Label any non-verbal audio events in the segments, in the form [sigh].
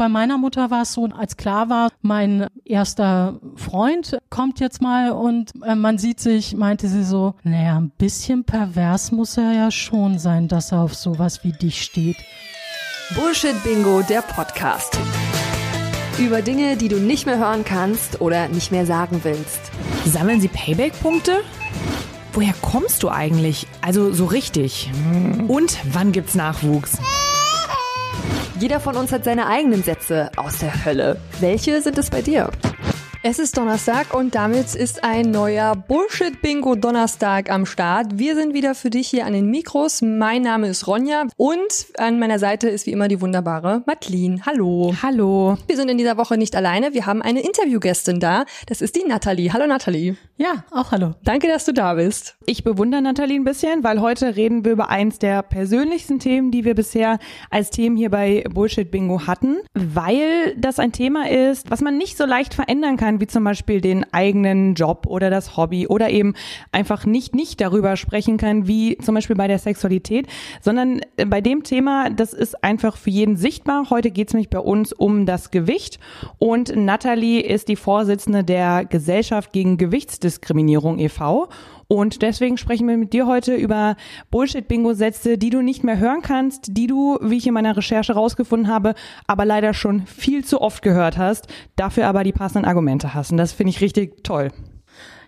bei meiner Mutter war es so, als klar war, mein erster Freund kommt jetzt mal und äh, man sieht sich, meinte sie so, naja, ein bisschen pervers muss er ja schon sein, dass er auf sowas wie dich steht. Bullshit Bingo, der Podcast. Über Dinge, die du nicht mehr hören kannst oder nicht mehr sagen willst. Sammeln Sie Payback-Punkte? Woher kommst du eigentlich? Also so richtig. Und wann gibt's Nachwuchs? Jeder von uns hat seine eigenen Sätze aus der Hölle. Welche sind es bei dir? Es ist Donnerstag und damit ist ein neuer Bullshit-Bingo Donnerstag am Start. Wir sind wieder für dich hier an den Mikros. Mein Name ist Ronja und an meiner Seite ist wie immer die wunderbare Madeline. Hallo. Hallo. Wir sind in dieser Woche nicht alleine. Wir haben eine Interviewgästin da. Das ist die Nathalie. Hallo Nathalie. Ja, auch hallo. Danke, dass du da bist. Ich bewundere Nathalie ein bisschen, weil heute reden wir über eins der persönlichsten Themen, die wir bisher als Themen hier bei Bullshit Bingo hatten, weil das ein Thema ist, was man nicht so leicht verändern kann kann, wie zum Beispiel den eigenen Job oder das Hobby oder eben einfach nicht nicht darüber sprechen kann, wie zum Beispiel bei der Sexualität, sondern äh, bei dem Thema, das ist einfach für jeden sichtbar. Heute geht es nämlich bei uns um das Gewicht und Natalie ist die Vorsitzende der Gesellschaft gegen Gewichtsdiskriminierung e.V. Und deswegen sprechen wir mit dir heute über Bullshit-Bingo-Sätze, die du nicht mehr hören kannst, die du, wie ich in meiner Recherche rausgefunden habe, aber leider schon viel zu oft gehört hast, dafür aber die passenden Argumente hast. Und das finde ich richtig toll.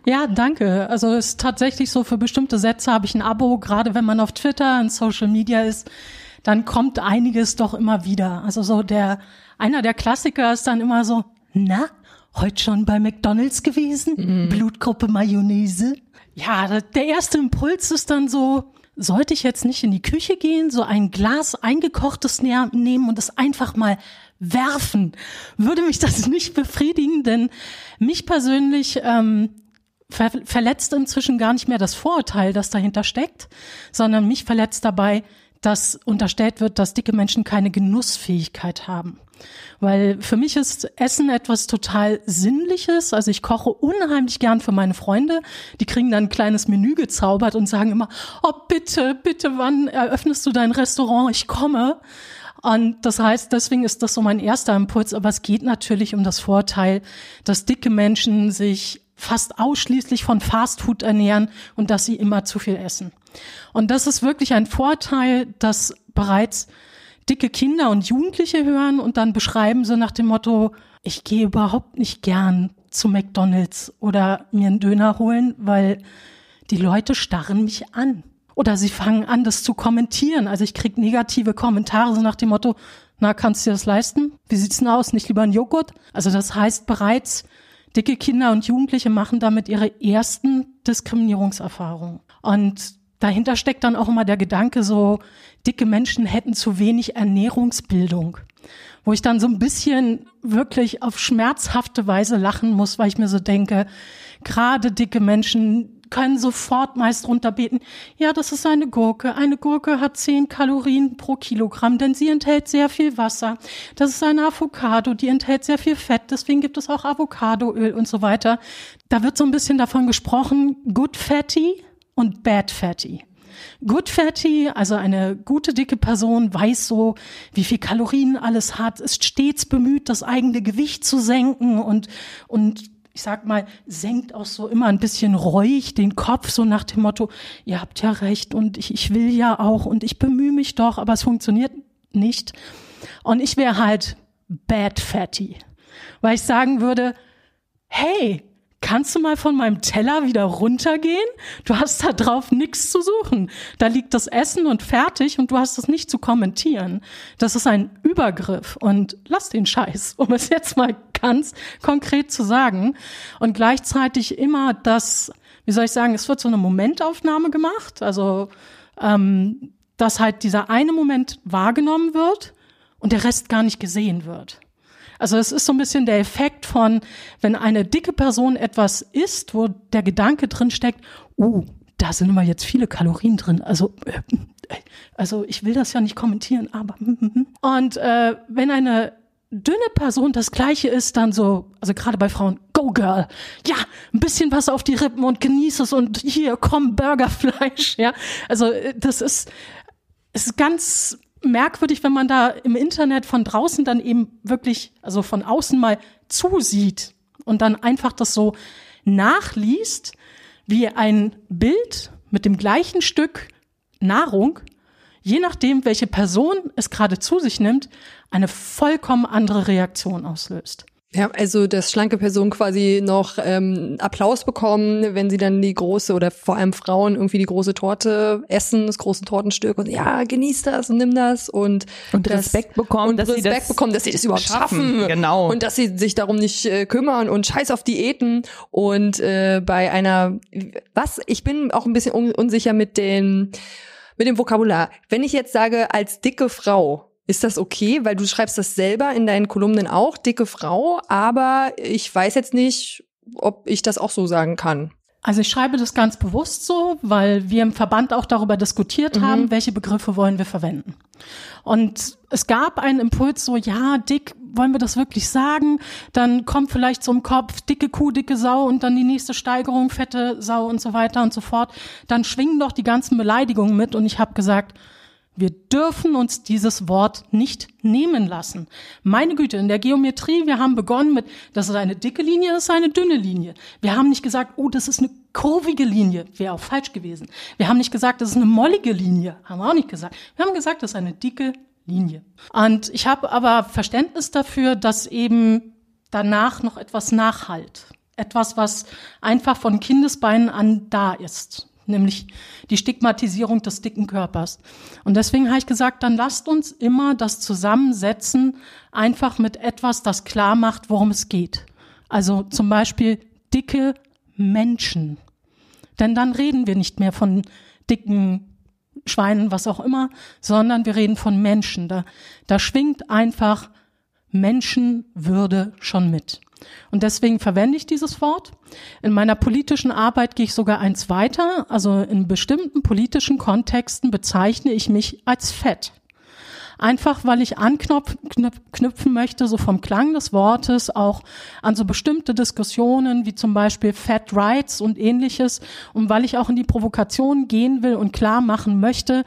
Ja, danke. Also es ist tatsächlich so, für bestimmte Sätze habe ich ein Abo, gerade wenn man auf Twitter und Social Media ist, dann kommt einiges doch immer wieder. Also so der, einer der Klassiker ist dann immer so, na, heute schon bei McDonalds gewesen? Mhm. Blutgruppe Mayonnaise? Ja, der erste Impuls ist dann so, sollte ich jetzt nicht in die Küche gehen, so ein Glas eingekochtes nehmen und es einfach mal werfen? Würde mich das [laughs] nicht befriedigen, denn mich persönlich ähm, ver verletzt inzwischen gar nicht mehr das Vorurteil, das dahinter steckt, sondern mich verletzt dabei, dass unterstellt wird, dass dicke Menschen keine Genussfähigkeit haben. Weil für mich ist Essen etwas total Sinnliches. Also ich koche unheimlich gern für meine Freunde. Die kriegen dann ein kleines Menü gezaubert und sagen immer, oh bitte, bitte, wann eröffnest du dein Restaurant? Ich komme. Und das heißt, deswegen ist das so mein erster Impuls. Aber es geht natürlich um das Vorteil, dass dicke Menschen sich fast ausschließlich von Fastfood ernähren und dass sie immer zu viel essen. Und das ist wirklich ein Vorteil, dass bereits dicke Kinder und Jugendliche hören und dann beschreiben sie nach dem Motto, ich gehe überhaupt nicht gern zu McDonald's oder mir einen Döner holen, weil die Leute starren mich an. Oder sie fangen an, das zu kommentieren. Also ich krieg negative Kommentare so nach dem Motto, na, kannst du dir das leisten? Wie sieht's denn aus? Nicht lieber ein Joghurt? Also das heißt bereits, dicke Kinder und Jugendliche machen damit ihre ersten Diskriminierungserfahrungen. Und dahinter steckt dann auch immer der Gedanke, so dicke Menschen hätten zu wenig Ernährungsbildung. Wo ich dann so ein bisschen wirklich auf schmerzhafte Weise lachen muss, weil ich mir so denke, gerade dicke Menschen können sofort meist runterbeten, ja, das ist eine Gurke. Eine Gurke hat zehn Kalorien pro Kilogramm, denn sie enthält sehr viel Wasser. Das ist eine Avocado, die enthält sehr viel Fett, deswegen gibt es auch Avocadoöl und so weiter. Da wird so ein bisschen davon gesprochen, good fatty und bad fatty. Good Fatty, also eine gute dicke Person, weiß so, wie viel Kalorien alles hat, ist stets bemüht, das eigene Gewicht zu senken und, und ich sag mal, senkt auch so immer ein bisschen reuig den Kopf, so nach dem Motto, ihr habt ja recht und ich, ich will ja auch und ich bemühe mich doch, aber es funktioniert nicht. Und ich wäre halt bad fatty, weil ich sagen würde, hey, kannst du mal von meinem Teller wieder runtergehen? Du hast da drauf nichts zu suchen. Da liegt das Essen und fertig und du hast es nicht zu kommentieren. Das ist ein Übergriff und lass den Scheiß, um es jetzt mal ganz konkret zu sagen. Und gleichzeitig immer das, wie soll ich sagen, es wird so eine Momentaufnahme gemacht, also ähm, dass halt dieser eine Moment wahrgenommen wird und der Rest gar nicht gesehen wird. Also es ist so ein bisschen der Effekt von, wenn eine dicke Person etwas isst, wo der Gedanke drin steckt, uh, da sind immer jetzt viele Kalorien drin. Also, äh, also ich will das ja nicht kommentieren, aber [laughs] und äh, wenn eine dünne Person das gleiche ist, dann so, also gerade bei Frauen, go girl, ja, ein bisschen was auf die Rippen und genieß es und hier komm Burgerfleisch, [laughs] ja. Also äh, das ist, ist ganz merkwürdig, wenn man da im Internet von draußen dann eben wirklich, also von außen mal zusieht und dann einfach das so nachliest, wie ein Bild mit dem gleichen Stück Nahrung, je nachdem, welche Person es gerade zu sich nimmt, eine vollkommen andere Reaktion auslöst. Ja, also dass schlanke Personen quasi noch ähm, Applaus bekommen, wenn sie dann die große oder vor allem Frauen irgendwie die große Torte essen, das große Tortenstück und ja, genieß das und nimm das und, und das, Respekt bekommen, und dass Respekt sie das bekommen, dass sie das überhaupt schaffen, schaffen. Genau. und dass sie sich darum nicht äh, kümmern und Scheiß auf Diäten und äh, bei einer was ich bin auch ein bisschen un unsicher mit den mit dem Vokabular. Wenn ich jetzt sage als dicke Frau ist das okay? Weil du schreibst das selber in deinen Kolumnen auch, dicke Frau, aber ich weiß jetzt nicht, ob ich das auch so sagen kann. Also ich schreibe das ganz bewusst so, weil wir im Verband auch darüber diskutiert mhm. haben, welche Begriffe wollen wir verwenden. Und es gab einen Impuls so, ja, dick, wollen wir das wirklich sagen? Dann kommt vielleicht so im Kopf dicke Kuh, dicke Sau und dann die nächste Steigerung, fette Sau und so weiter und so fort. Dann schwingen doch die ganzen Beleidigungen mit und ich habe gesagt, wir dürfen uns dieses Wort nicht nehmen lassen. Meine Güte, in der Geometrie, wir haben begonnen mit, das ist eine dicke Linie, das ist eine dünne Linie. Wir haben nicht gesagt, oh, das ist eine kurvige Linie, wäre auch falsch gewesen. Wir haben nicht gesagt, das ist eine mollige Linie, haben wir auch nicht gesagt. Wir haben gesagt, das ist eine dicke Linie. Und ich habe aber Verständnis dafür, dass eben danach noch etwas nachhalt. Etwas, was einfach von Kindesbeinen an da ist nämlich die Stigmatisierung des dicken Körpers. Und deswegen habe ich gesagt, dann lasst uns immer das zusammensetzen, einfach mit etwas, das klar macht, worum es geht. Also zum Beispiel dicke Menschen. Denn dann reden wir nicht mehr von dicken Schweinen, was auch immer, sondern wir reden von Menschen. Da, da schwingt einfach Menschenwürde schon mit. Und deswegen verwende ich dieses Wort. In meiner politischen Arbeit gehe ich sogar eins weiter. Also in bestimmten politischen Kontexten bezeichne ich mich als fett. Einfach weil ich anknüpfen möchte, so vom Klang des Wortes, auch an so bestimmte Diskussionen wie zum Beispiel Fat Rights und ähnliches. Und weil ich auch in die Provokation gehen will und klar machen möchte,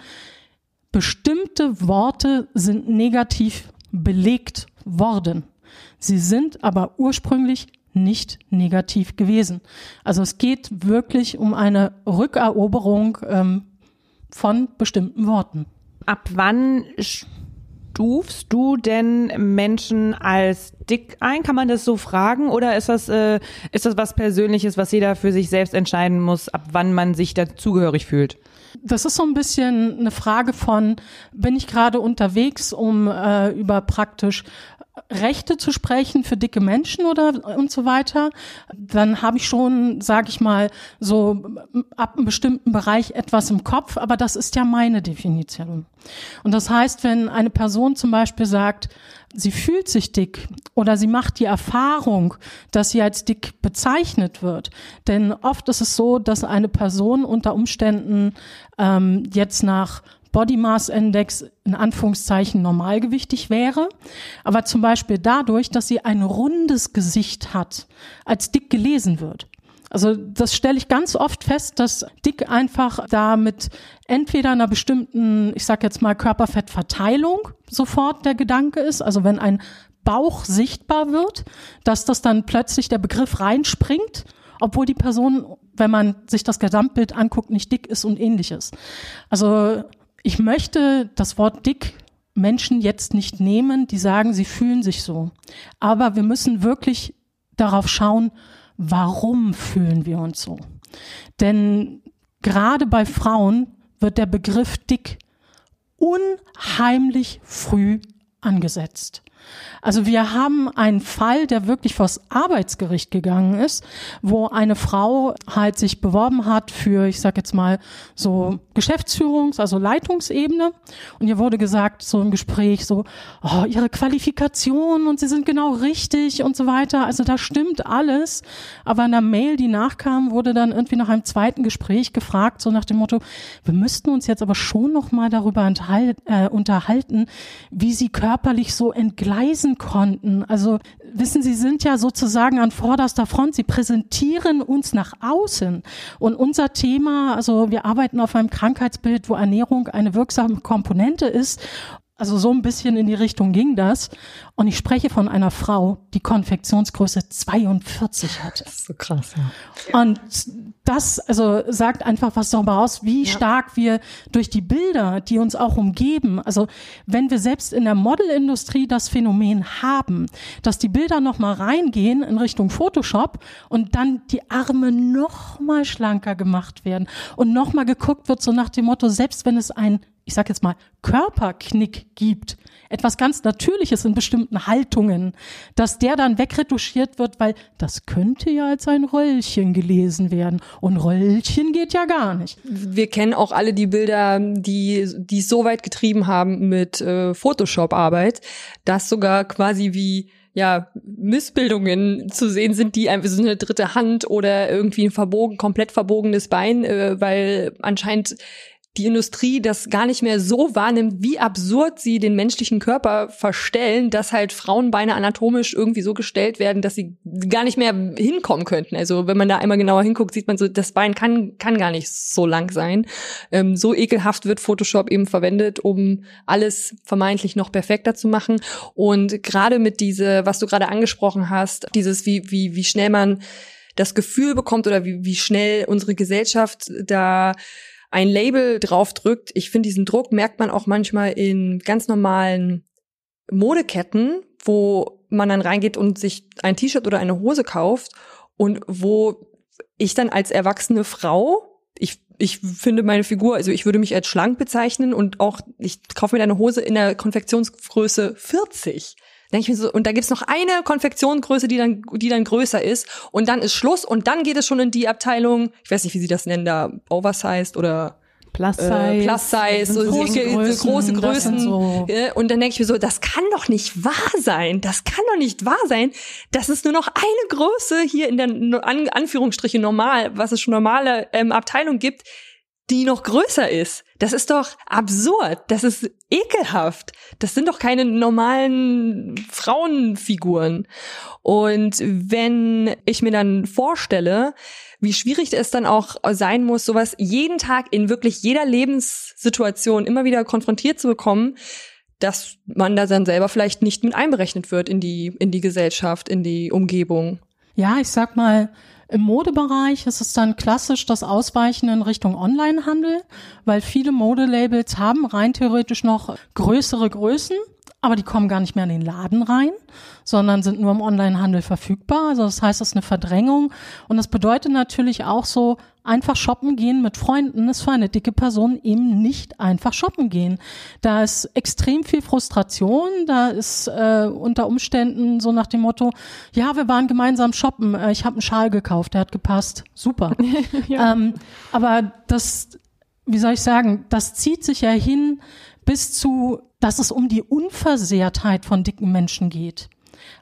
bestimmte Worte sind negativ belegt worden. Sie sind aber ursprünglich nicht negativ gewesen. Also es geht wirklich um eine Rückeroberung ähm, von bestimmten Worten. Ab wann stufst du denn Menschen als dick ein? Kann man das so fragen oder ist das äh, ist das was Persönliches, was jeder für sich selbst entscheiden muss, ab wann man sich dazugehörig fühlt? Das ist so ein bisschen eine Frage von, bin ich gerade unterwegs, um äh, über praktisch Rechte zu sprechen für dicke Menschen oder und so weiter, dann habe ich schon, sage ich mal, so ab einem bestimmten Bereich etwas im Kopf, aber das ist ja meine Definition. Und das heißt, wenn eine Person zum Beispiel sagt, sie fühlt sich dick oder sie macht die Erfahrung, dass sie als dick bezeichnet wird. Denn oft ist es so, dass eine Person unter Umständen ähm, jetzt nach Body Mass Index in Anführungszeichen normalgewichtig wäre, aber zum Beispiel dadurch, dass sie ein rundes Gesicht hat, als dick gelesen wird. Also das stelle ich ganz oft fest, dass dick einfach da mit entweder einer bestimmten, ich sag jetzt mal Körperfettverteilung sofort der Gedanke ist, also wenn ein Bauch sichtbar wird, dass das dann plötzlich der Begriff reinspringt, obwohl die Person, wenn man sich das Gesamtbild anguckt, nicht dick ist und ähnliches. Also ich möchte das Wort dick Menschen jetzt nicht nehmen, die sagen, sie fühlen sich so. Aber wir müssen wirklich darauf schauen, warum fühlen wir uns so. Denn gerade bei Frauen wird der Begriff dick unheimlich früh angesetzt. Also wir haben einen Fall, der wirklich vors Arbeitsgericht gegangen ist, wo eine Frau halt sich beworben hat für, ich sag jetzt mal, so Geschäftsführungs-, also Leitungsebene. Und ihr wurde gesagt, so im Gespräch, so, oh, ihre Qualifikation und sie sind genau richtig und so weiter. Also da stimmt alles. Aber in der Mail, die nachkam, wurde dann irgendwie nach einem zweiten Gespräch gefragt, so nach dem Motto, wir müssten uns jetzt aber schon noch mal darüber äh, unterhalten, wie sie körperlich so entgleisen konnten. Also wissen Sie, sind ja sozusagen an vorderster Front. Sie präsentieren uns nach außen. Und unser Thema, also wir arbeiten auf einem Krankheitsbild, wo Ernährung eine wirksame Komponente ist. Also so ein bisschen in die Richtung ging das. Und ich spreche von einer Frau, die Konfektionsgröße 42 hatte. Das ist so krass, ja. Und das also sagt einfach was darüber aus, wie ja. stark wir durch die Bilder, die uns auch umgeben, also wenn wir selbst in der Modelindustrie das Phänomen haben, dass die Bilder noch mal reingehen in Richtung Photoshop und dann die Arme noch mal schlanker gemacht werden und noch mal geguckt wird so nach dem Motto, selbst wenn es ein ich sage jetzt mal, Körperknick gibt, etwas ganz Natürliches in bestimmten Haltungen, dass der dann wegretuschiert wird, weil das könnte ja als ein Röllchen gelesen werden. Und Röllchen geht ja gar nicht. Wir kennen auch alle die Bilder, die die so weit getrieben haben mit äh, Photoshop-Arbeit, dass sogar quasi wie ja, Missbildungen zu sehen sind, die einfach so eine dritte Hand oder irgendwie ein verbogen, komplett verbogenes Bein, äh, weil anscheinend die Industrie das gar nicht mehr so wahrnimmt, wie absurd sie den menschlichen Körper verstellen, dass halt Frauenbeine anatomisch irgendwie so gestellt werden, dass sie gar nicht mehr hinkommen könnten. Also wenn man da einmal genauer hinguckt, sieht man so, das Bein kann, kann gar nicht so lang sein. Ähm, so ekelhaft wird Photoshop eben verwendet, um alles vermeintlich noch perfekter zu machen. Und gerade mit diese, was du gerade angesprochen hast, dieses, wie, wie, wie schnell man das Gefühl bekommt oder wie, wie schnell unsere Gesellschaft da ein Label draufdrückt. Ich finde, diesen Druck merkt man auch manchmal in ganz normalen Modeketten, wo man dann reingeht und sich ein T-Shirt oder eine Hose kauft und wo ich dann als erwachsene Frau, ich, ich finde meine Figur, also ich würde mich als schlank bezeichnen und auch, ich kaufe mir eine Hose in der Konfektionsgröße 40 denke ich mir so, und da gibt's noch eine Konfektionsgröße, die dann, die dann größer ist. Und dann ist Schluss und dann geht es schon in die Abteilung, ich weiß nicht, wie sie das nennen, da Oversized oder Plus Size, äh, Plus Size so große Größen, große Größen. So und dann denke ich mir so, das kann doch nicht wahr sein. Das kann doch nicht wahr sein, dass es nur noch eine Größe hier in der An Anführungsstriche normal, was es schon normale ähm, Abteilung gibt, die noch größer ist. Das ist doch absurd. Das ist ekelhaft. Das sind doch keine normalen Frauenfiguren. Und wenn ich mir dann vorstelle, wie schwierig es dann auch sein muss, sowas jeden Tag in wirklich jeder Lebenssituation immer wieder konfrontiert zu bekommen, dass man da dann selber vielleicht nicht mit einberechnet wird in die, in die Gesellschaft, in die Umgebung. Ja, ich sag mal, im Modebereich ist es dann klassisch das Ausweichen in Richtung Onlinehandel, weil viele Modelabels haben rein theoretisch noch größere Größen, aber die kommen gar nicht mehr in den Laden rein, sondern sind nur im Onlinehandel verfügbar. Also das heißt, es ist eine Verdrängung und das bedeutet natürlich auch so, einfach shoppen gehen mit Freunden ist für eine dicke Person eben nicht einfach shoppen gehen. Da ist extrem viel Frustration, da ist äh, unter Umständen so nach dem Motto, ja, wir waren gemeinsam shoppen, äh, ich habe einen Schal gekauft, der hat gepasst, super. [laughs] ja. ähm, aber das, wie soll ich sagen, das zieht sich ja hin bis zu, dass es um die Unversehrtheit von dicken Menschen geht.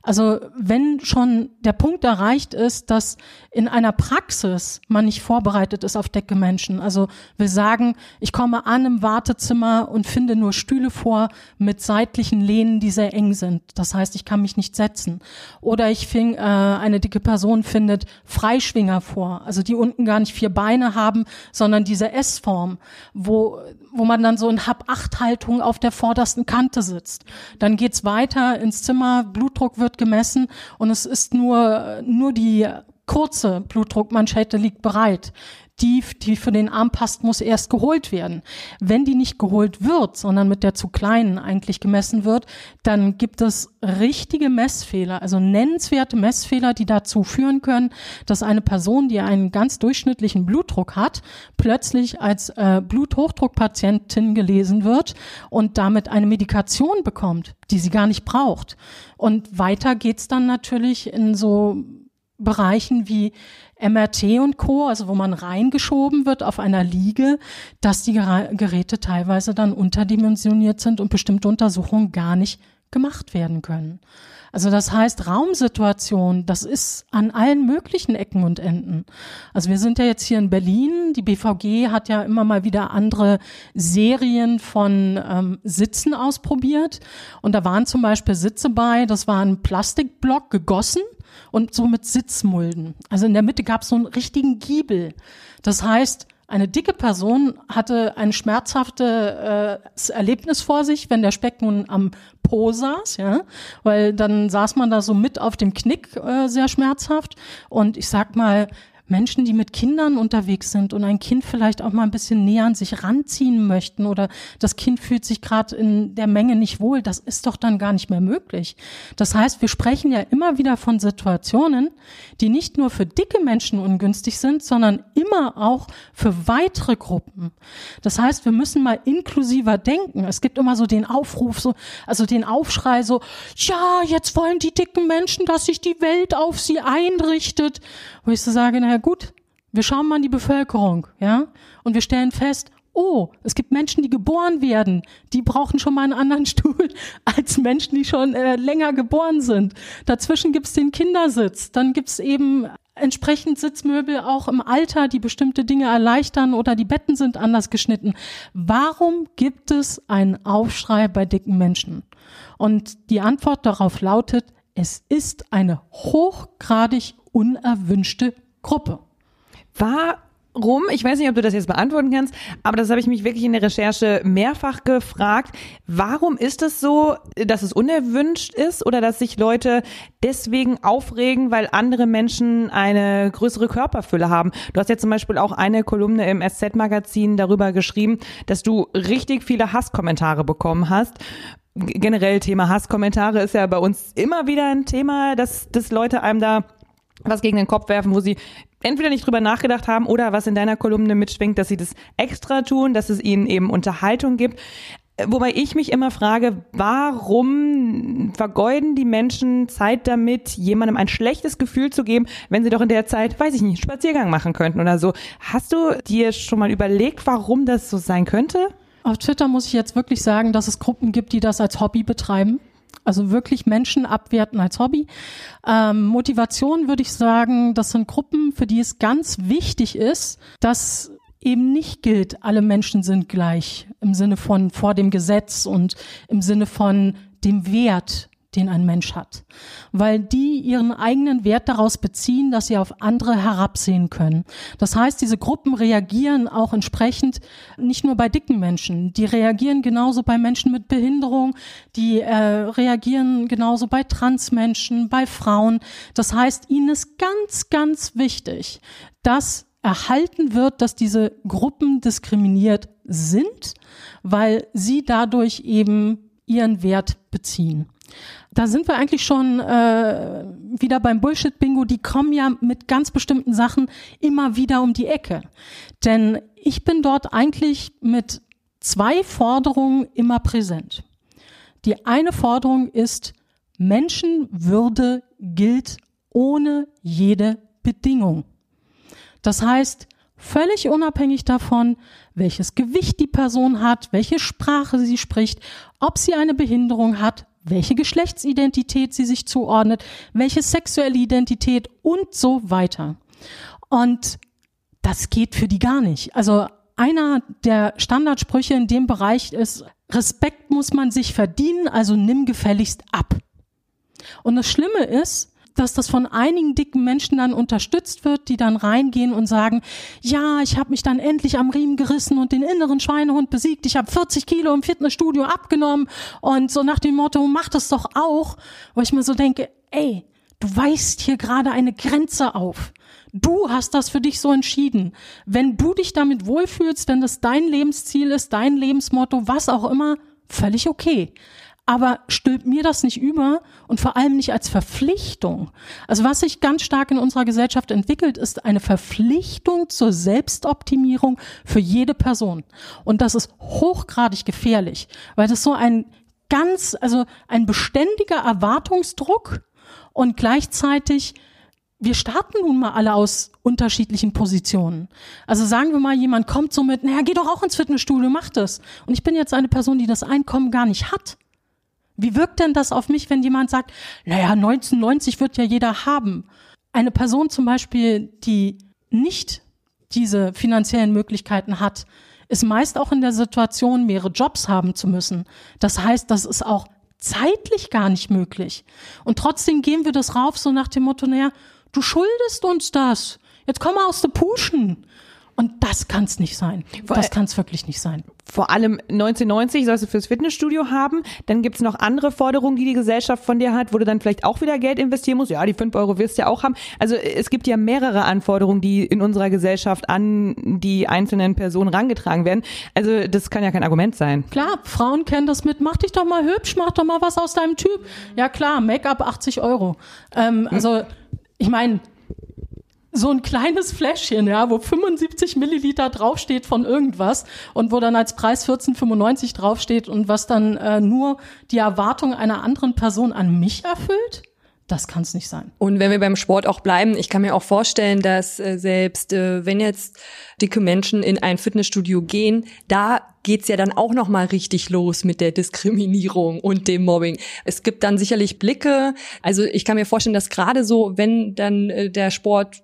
Also wenn schon der Punkt erreicht ist, dass in einer Praxis man nicht vorbereitet ist auf dicke Menschen. Also wir sagen, ich komme an im Wartezimmer und finde nur Stühle vor mit seitlichen Lehnen, die sehr eng sind. Das heißt, ich kann mich nicht setzen. Oder ich fing, äh, eine dicke Person findet Freischwinger vor, also die unten gar nicht vier Beine haben, sondern diese S-Form, wo, wo man dann so in Hab-Acht-Haltung auf der vordersten Kante sitzt. Dann geht's weiter ins Zimmer, Blutdruck wird gemessen und es ist nur, nur die kurze Blutdruckmanschette liegt bereit. Die, die für den Arm passt, muss erst geholt werden. Wenn die nicht geholt wird, sondern mit der zu kleinen eigentlich gemessen wird, dann gibt es richtige Messfehler, also nennenswerte Messfehler, die dazu führen können, dass eine Person, die einen ganz durchschnittlichen Blutdruck hat, plötzlich als äh, Bluthochdruckpatientin gelesen wird und damit eine Medikation bekommt, die sie gar nicht braucht. Und weiter geht's dann natürlich in so Bereichen wie MRT und Co., also wo man reingeschoben wird auf einer Liege, dass die Geräte teilweise dann unterdimensioniert sind und bestimmte Untersuchungen gar nicht gemacht werden können. Also das heißt, Raumsituation, das ist an allen möglichen Ecken und Enden. Also wir sind ja jetzt hier in Berlin. Die BVG hat ja immer mal wieder andere Serien von ähm, Sitzen ausprobiert. Und da waren zum Beispiel Sitze bei, das war ein Plastikblock gegossen und so mit Sitzmulden. Also in der Mitte gab es so einen richtigen Giebel. Das heißt, eine dicke Person hatte ein schmerzhaftes äh, Erlebnis vor sich, wenn der Speck nun am Po saß, ja, weil dann saß man da so mit auf dem Knick äh, sehr schmerzhaft. Und ich sag mal, Menschen, die mit Kindern unterwegs sind und ein Kind vielleicht auch mal ein bisschen näher an sich ranziehen möchten oder das Kind fühlt sich gerade in der Menge nicht wohl, das ist doch dann gar nicht mehr möglich. Das heißt, wir sprechen ja immer wieder von Situationen, die nicht nur für dicke Menschen ungünstig sind, sondern immer auch für weitere Gruppen. Das heißt, wir müssen mal inklusiver denken. Es gibt immer so den Aufruf, so, also den Aufschrei so, ja, jetzt wollen die dicken Menschen, dass sich die Welt auf sie einrichtet. Wo ich so sage, naja gut, wir schauen mal in die Bevölkerung, ja, und wir stellen fest, oh, es gibt Menschen, die geboren werden, die brauchen schon mal einen anderen [laughs] Stuhl als Menschen, die schon äh, länger geboren sind. Dazwischen gibt's den Kindersitz, dann gibt's eben entsprechend Sitzmöbel auch im Alter, die bestimmte Dinge erleichtern oder die Betten sind anders geschnitten. Warum gibt es einen Aufschrei bei dicken Menschen? Und die Antwort darauf lautet, es ist eine hochgradig unerwünschte Gruppe. Warum? Ich weiß nicht, ob du das jetzt beantworten kannst, aber das habe ich mich wirklich in der Recherche mehrfach gefragt. Warum ist es so, dass es unerwünscht ist oder dass sich Leute deswegen aufregen, weil andere Menschen eine größere Körperfülle haben? Du hast ja zum Beispiel auch eine Kolumne im SZ-Magazin darüber geschrieben, dass du richtig viele Hasskommentare bekommen hast generell Thema Hasskommentare ist ja bei uns immer wieder ein Thema, dass, dass Leute einem da was gegen den Kopf werfen, wo sie entweder nicht drüber nachgedacht haben oder was in deiner Kolumne mitschwingt, dass sie das extra tun, dass es ihnen eben Unterhaltung gibt. Wobei ich mich immer frage, warum vergeuden die Menschen Zeit damit, jemandem ein schlechtes Gefühl zu geben, wenn sie doch in der Zeit, weiß ich nicht, Spaziergang machen könnten oder so. Hast du dir schon mal überlegt, warum das so sein könnte? Auf Twitter muss ich jetzt wirklich sagen, dass es Gruppen gibt, die das als Hobby betreiben. Also wirklich Menschen abwerten als Hobby. Ähm, Motivation würde ich sagen, das sind Gruppen, für die es ganz wichtig ist, dass eben nicht gilt, alle Menschen sind gleich im Sinne von vor dem Gesetz und im Sinne von dem Wert, den ein Mensch hat, weil die ihren eigenen Wert daraus beziehen, dass sie auf andere herabsehen können. Das heißt, diese Gruppen reagieren auch entsprechend nicht nur bei dicken Menschen, die reagieren genauso bei Menschen mit Behinderung, die äh, reagieren genauso bei Transmenschen, bei Frauen. Das heißt, ihnen ist ganz, ganz wichtig, dass erhalten wird, dass diese Gruppen diskriminiert sind, weil sie dadurch eben ihren Wert beziehen da sind wir eigentlich schon äh, wieder beim Bullshit-Bingo. Die kommen ja mit ganz bestimmten Sachen immer wieder um die Ecke. Denn ich bin dort eigentlich mit zwei Forderungen immer präsent. Die eine Forderung ist, Menschenwürde gilt ohne jede Bedingung. Das heißt, völlig unabhängig davon, welches Gewicht die Person hat, welche Sprache sie spricht, ob sie eine Behinderung hat, welche Geschlechtsidentität sie sich zuordnet, welche sexuelle Identität und so weiter. Und das geht für die gar nicht. Also einer der Standardsprüche in dem Bereich ist, Respekt muss man sich verdienen, also nimm gefälligst ab. Und das Schlimme ist, dass das von einigen dicken Menschen dann unterstützt wird, die dann reingehen und sagen, ja, ich habe mich dann endlich am Riemen gerissen und den inneren Schweinehund besiegt. Ich habe 40 Kilo im Fitnessstudio abgenommen und so nach dem Motto, mach das doch auch. Wo ich mir so denke, ey, du weißt hier gerade eine Grenze auf. Du hast das für dich so entschieden. Wenn du dich damit wohlfühlst, wenn das dein Lebensziel ist, dein Lebensmotto, was auch immer, völlig okay aber stülpt mir das nicht über und vor allem nicht als Verpflichtung. Also was sich ganz stark in unserer Gesellschaft entwickelt, ist eine Verpflichtung zur Selbstoptimierung für jede Person. Und das ist hochgradig gefährlich, weil das so ein ganz, also ein beständiger Erwartungsdruck und gleichzeitig wir starten nun mal alle aus unterschiedlichen Positionen. Also sagen wir mal, jemand kommt so mit, naja, geh doch auch ins Fitnessstudio, mach das. Und ich bin jetzt eine Person, die das Einkommen gar nicht hat. Wie wirkt denn das auf mich, wenn jemand sagt, naja, 1990 wird ja jeder haben? Eine Person zum Beispiel, die nicht diese finanziellen Möglichkeiten hat, ist meist auch in der Situation, mehrere Jobs haben zu müssen. Das heißt, das ist auch zeitlich gar nicht möglich. Und trotzdem gehen wir das rauf, so nach dem Motto, naja, du schuldest uns das. Jetzt komm mal aus der Puschen. Und das kann es nicht sein. Das kann es wirklich nicht sein. Vor allem 1990 sollst du fürs Fitnessstudio haben. Dann gibt's noch andere Forderungen, die die Gesellschaft von dir hat, wo du dann vielleicht auch wieder Geld investieren musst. Ja, die fünf Euro wirst du ja auch haben. Also es gibt ja mehrere Anforderungen, die in unserer Gesellschaft an die einzelnen Personen rangetragen werden. Also das kann ja kein Argument sein. Klar, Frauen kennen das mit, mach dich doch mal hübsch, mach doch mal was aus deinem Typ. Ja klar, Make-up 80 Euro. Ähm, also ich meine, so ein kleines Fläschchen, ja, wo 75 Milliliter draufsteht von irgendwas und wo dann als Preis 14,95 draufsteht und was dann äh, nur die Erwartung einer anderen Person an mich erfüllt? Das kann es nicht sein. Und wenn wir beim Sport auch bleiben, ich kann mir auch vorstellen, dass äh, selbst äh, wenn jetzt dicke Menschen in ein Fitnessstudio gehen, da geht's ja dann auch noch mal richtig los mit der Diskriminierung und dem Mobbing. Es gibt dann sicherlich Blicke. Also ich kann mir vorstellen, dass gerade so, wenn dann äh, der Sport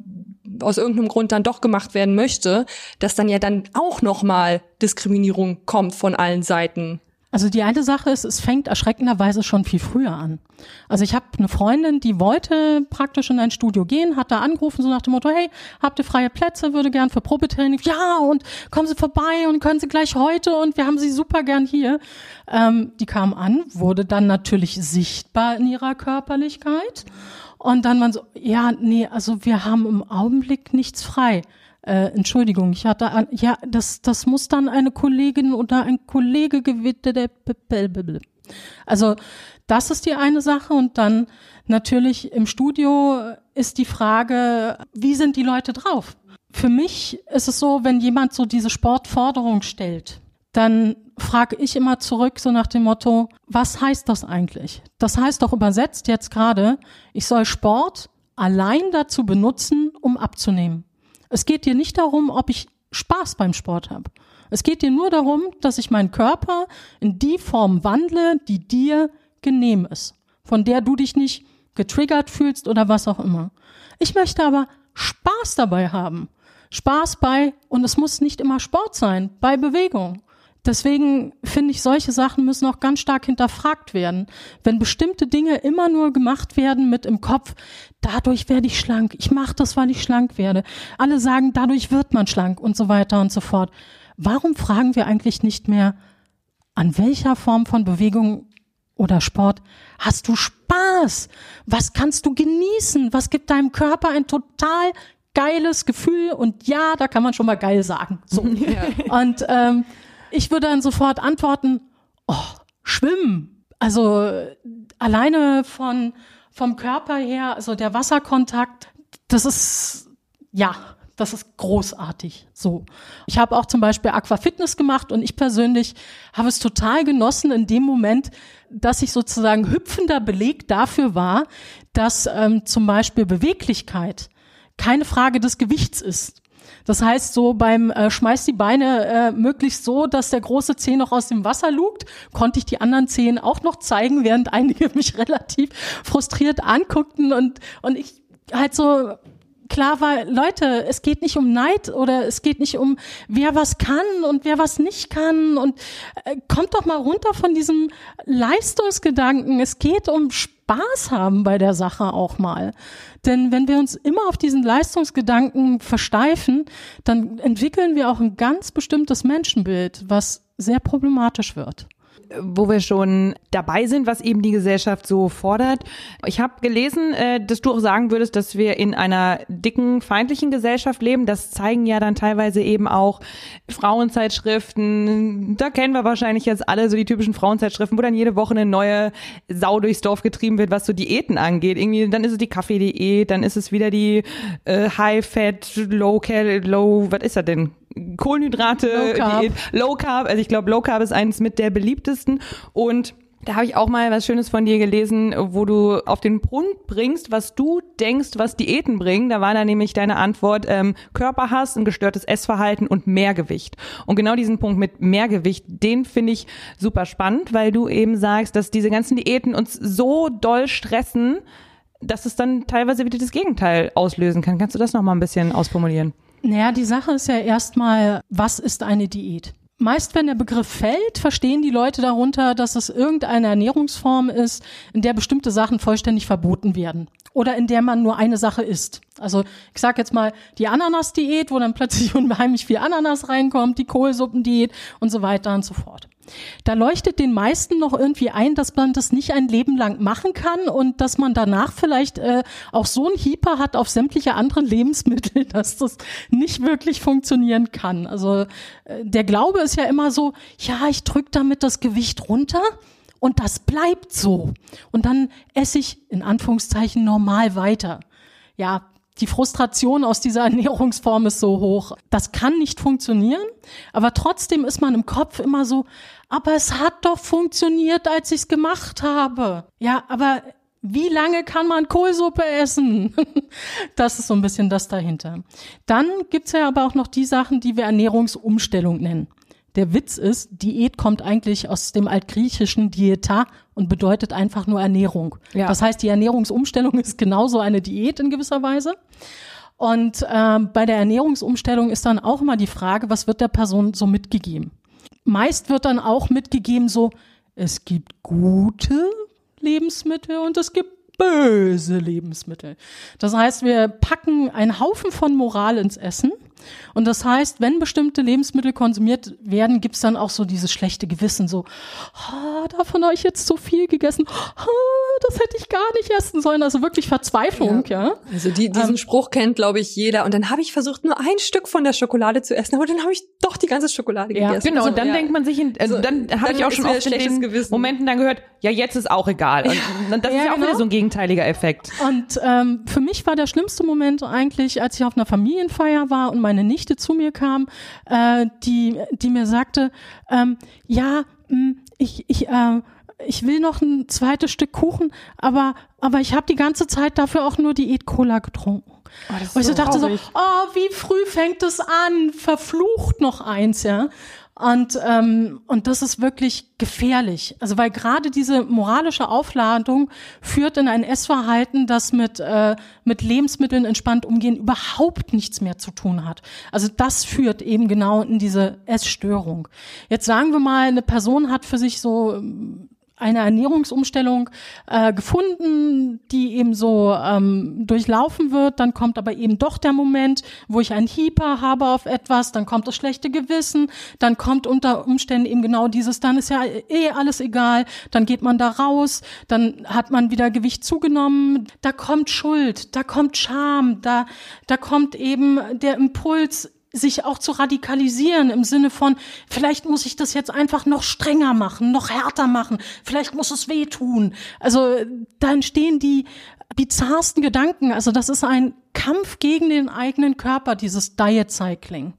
aus irgendeinem Grund dann doch gemacht werden möchte, dass dann ja dann auch noch mal Diskriminierung kommt von allen Seiten. Also die eine Sache ist, es fängt erschreckenderweise schon viel früher an. Also ich habe eine Freundin, die wollte praktisch in ein Studio gehen, hat da angerufen, so nach dem Motto, hey, habt ihr freie Plätze, würde gern für Probetraining. Ja, und kommen Sie vorbei und können Sie gleich heute und wir haben Sie super gern hier. Ähm, die kam an, wurde dann natürlich sichtbar in ihrer Körperlichkeit. Und dann waren so, ja, nee, also wir haben im Augenblick nichts frei. Äh, Entschuldigung, ich hatte, ja, das, das muss dann eine Kollegin oder ein Kollege gewittert. Also das ist die eine Sache und dann natürlich im Studio ist die Frage, wie sind die Leute drauf? Für mich ist es so, wenn jemand so diese Sportforderung stellt, dann frage ich immer zurück, so nach dem Motto, was heißt das eigentlich? Das heißt doch übersetzt jetzt gerade, ich soll Sport allein dazu benutzen, um abzunehmen. Es geht dir nicht darum, ob ich Spaß beim Sport habe. Es geht dir nur darum, dass ich meinen Körper in die Form wandle, die dir genehm ist, von der du dich nicht getriggert fühlst oder was auch immer. Ich möchte aber Spaß dabei haben. Spaß bei, und es muss nicht immer Sport sein, bei Bewegung. Deswegen finde ich, solche Sachen müssen auch ganz stark hinterfragt werden. Wenn bestimmte Dinge immer nur gemacht werden mit im Kopf, dadurch werde ich schlank, ich mache das, weil ich schlank werde. Alle sagen, dadurch wird man schlank und so weiter und so fort. Warum fragen wir eigentlich nicht mehr, an welcher Form von Bewegung oder Sport hast du Spaß? Was kannst du genießen? Was gibt deinem Körper ein total geiles Gefühl? Und ja, da kann man schon mal geil sagen. So. [laughs] Ja. Und ähm, ich würde dann sofort antworten, oh, schwimmen. Also alleine von, vom Körper her, also der Wasserkontakt, das ist, ja, das ist großartig. So. Ich habe auch zum Beispiel Aquafitness gemacht und ich persönlich habe es total genossen in dem Moment, dass ich sozusagen hüpfender Beleg dafür war, dass ähm, zum Beispiel Beweglichkeit keine Frage des Gewichts ist. Das heißt, so beim äh, Schmeiß die Beine äh, möglichst so, dass der große Zeh noch aus dem Wasser lugt, konnte ich die anderen Zehen auch noch zeigen, während einige [laughs] mich relativ frustriert anguckten und, und ich halt so klar war, Leute, es geht nicht um Neid oder es geht nicht um, wer was kann und wer was nicht kann und äh, kommt doch mal runter von diesem Leistungsgedanken. Es geht um Spaß haben bei der Sache auch mal. Denn wenn wir uns immer auf diesen Leistungsgedanken versteifen, dann entwickeln wir auch ein ganz bestimmtes Menschenbild, was sehr problematisch wird wo wir schon dabei sind, was eben die Gesellschaft so fordert. Ich habe gelesen, äh, dass du auch sagen würdest, dass wir in einer dicken, feindlichen Gesellschaft leben. Das zeigen ja dann teilweise eben auch Frauenzeitschriften. Da kennen wir wahrscheinlich jetzt alle so die typischen Frauenzeitschriften, wo dann jede Woche eine neue Sau durchs Dorf getrieben wird, was so Diäten angeht. Irgendwie, dann ist es die Kaffee-Diät, dann ist es wieder die äh, High-Fat, Low-Cal, Low, was ist das denn? Kohlenhydrate, Low Carb. Diät, Low Carb. Also ich glaube, Low Carb ist eines mit der beliebtesten und da habe ich auch mal was Schönes von dir gelesen, wo du auf den Punkt bringst, was du denkst, was Diäten bringen. Da war da nämlich deine Antwort ähm, Körperhass, ein gestörtes Essverhalten und Mehrgewicht. Und genau diesen Punkt mit Mehrgewicht, den finde ich super spannend, weil du eben sagst, dass diese ganzen Diäten uns so doll stressen, dass es dann teilweise wieder das Gegenteil auslösen kann. Kannst du das noch mal ein bisschen ausformulieren? Naja, die Sache ist ja erstmal, was ist eine Diät? Meist, wenn der Begriff fällt, verstehen die Leute darunter, dass es irgendeine Ernährungsform ist, in der bestimmte Sachen vollständig verboten werden oder in der man nur eine Sache isst. Also ich sage jetzt mal die Ananas-Diät, wo dann plötzlich [laughs] unheimlich viel Ananas reinkommt, die Kohlsuppendiät und so weiter und so fort. Da leuchtet den meisten noch irgendwie ein, dass man das nicht ein Leben lang machen kann und dass man danach vielleicht äh, auch so ein Hieper hat auf sämtliche anderen Lebensmittel, [laughs] dass das nicht wirklich funktionieren kann. Also äh, der Glaube ist ja immer so, ja, ich drück damit das Gewicht runter und das bleibt so. Und dann esse ich in Anführungszeichen normal weiter. Ja, die Frustration aus dieser [laughs] Ernährungsform ist so hoch. Das kann nicht funktionieren, aber trotzdem ist man im Kopf immer so, aber es hat doch funktioniert, als ich es gemacht habe. Ja, aber wie lange kann man Kohlsuppe essen? [laughs] Das ist so ein bisschen das dahinter. Dann gibt's ja aber auch noch die Sachen, die wir Ernährungsumstellung nennen. Der Witz ist, Diät kommt eigentlich aus dem altgriechischen Dieta und bedeutet einfach nur Ernährung. Ja. Das heißt, die Ernährungsumstellung ist genauso eine Diät in gewisser Weise. Und äh, bei der Ernährungsumstellung ist dann auch immer die Frage, was wird der Person so mitgegeben? Meist wird dann auch mitgegeben so, es gibt gute Lebensmittel und es gibt böse Lebensmittel. Das heißt, wir packen einen Haufen von Moral ins Essen und das heißt, wenn bestimmte Lebensmittel konsumiert werden, gibt's dann auch so dieses schlechte Gewissen, so, oh, davon habe ich jetzt so viel gegessen, oh, das hätte ich gar nicht essen sollen. Also wirklich Verzweiflung, ja. ja. Also die, diesen ähm, Spruch kennt, glaube ich, jeder. Und dann habe ich versucht, nur ein Stück von der Schokolade zu essen, aber dann habe ich doch die ganze Schokolade ja, gegessen. Genau, also, und dann ja. denkt man sich, in, also dann habe ich auch schon oft in den Gewissen. Momenten dann gehört, ja, jetzt ist auch egal. Und das ist ja auch genau. wieder so ein gegenteiliger Effekt. Und ähm, für mich war der schlimmste Moment eigentlich, als ich auf einer Familienfeier war und meine Nichte zu mir kam, äh, die, die mir sagte, ähm, ja, mh, hm, ich, ich, äh, ich will noch ein zweites Stück Kuchen, aber, aber ich habe die ganze Zeit dafür auch nur Diät-Cola getrunken. Oh, und ich so dachte traurig. so, oh, wie früh fängt es an? Verflucht noch eins, ja. Und, ähm, und das ist wirklich gefährlich. Also weil gerade diese moralische Aufladung führt in ein Essverhalten, das mit, äh, mit Lebensmitteln entspannt umgehen überhaupt nichts mehr zu tun hat. Also das führt eben genau in diese Essstörung. Jetzt sagen wir mal, eine Person hat für sich so eine Ernährungsumstellung äh, gefunden, die eben so ähm, durchlaufen wird. Dann kommt aber eben doch der Moment, wo ich einen Hieper habe auf etwas, dann kommt das schlechte Gewissen, dann kommt unter Umständen eben genau dieses, dann ist ja eh alles egal, dann geht man da raus, dann hat man wieder Gewicht zugenommen, da kommt Schuld, da kommt Scham, da, da kommt eben der Impuls, sich auch zu radikalisieren im Sinne von, vielleicht muss ich das jetzt einfach noch strenger machen, noch härter machen, vielleicht muss es wehtun. Also da entstehen die bizarrsten Gedanken. Also das ist ein Kampf gegen den eigenen Körper, dieses Diet Cycling.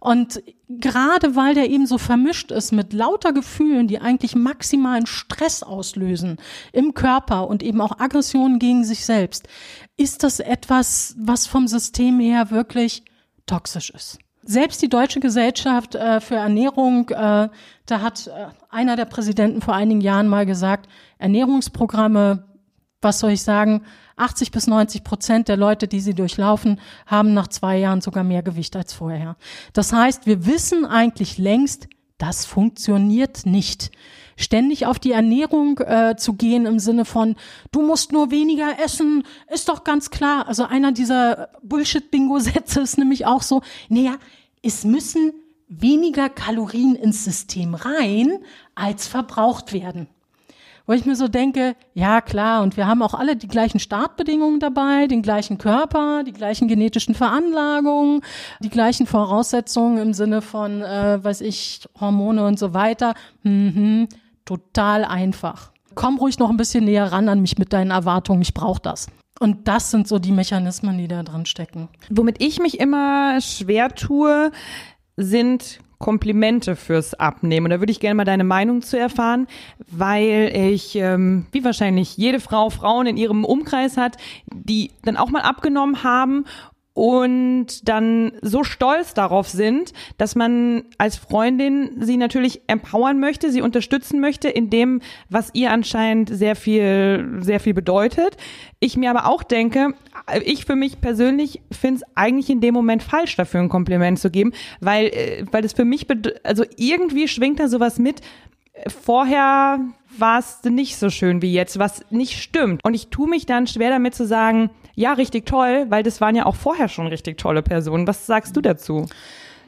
Und gerade weil der eben so vermischt ist mit lauter Gefühlen, die eigentlich maximalen Stress auslösen im Körper und eben auch Aggressionen gegen sich selbst, ist das etwas, was vom System her wirklich toxisch ist. Selbst die Deutsche Gesellschaft äh, für Ernährung, äh, da hat äh, einer der Präsidenten vor einigen Jahren mal gesagt, Ernährungsprogramme, was soll ich sagen, 80 bis 90 Prozent der Leute, die sie durchlaufen, haben nach zwei Jahren sogar mehr Gewicht als vorher. Das heißt, wir wissen eigentlich längst, das funktioniert nicht ständig auf die Ernährung äh, zu gehen im Sinne von, du musst nur weniger essen, ist doch ganz klar. Also einer dieser Bullshit-Bingo-Sätze ist nämlich auch so, naja, es müssen weniger Kalorien ins System rein, als verbraucht werden. Wo ich mir so denke, ja klar, und wir haben auch alle die gleichen Startbedingungen dabei, den gleichen Körper, die gleichen genetischen Veranlagungen, die gleichen Voraussetzungen im Sinne von, äh, weiß ich, Hormone und so weiter. Mhm total einfach. Komm ruhig noch ein bisschen näher ran an mich mit deinen Erwartungen, ich brauche das. Und das sind so die Mechanismen, die da drin stecken. Womit ich mich immer schwer tue, sind Komplimente fürs Abnehmen. Und da würde ich gerne mal deine Meinung zu erfahren, weil ich, ähm, wie wahrscheinlich jede Frau, Frauen in ihrem Umkreis hat, die dann auch mal abgenommen haben und dann so stolz darauf sind, dass man als Freundin sie natürlich empowern möchte, sie unterstützen möchte in dem, was ihr anscheinend sehr viel, sehr viel bedeutet. Ich mir aber auch denke, ich für mich persönlich finde es eigentlich in dem Moment falsch, dafür ein Kompliment zu geben, weil, äh, weil das für mich, also irgendwie schwingt da sowas mit, vorher war es nicht so schön wie jetzt, was nicht stimmt. Und ich tue mich dann schwer damit zu sagen, ja, richtig toll, weil das waren ja auch vorher schon richtig tolle Personen. Was sagst du dazu?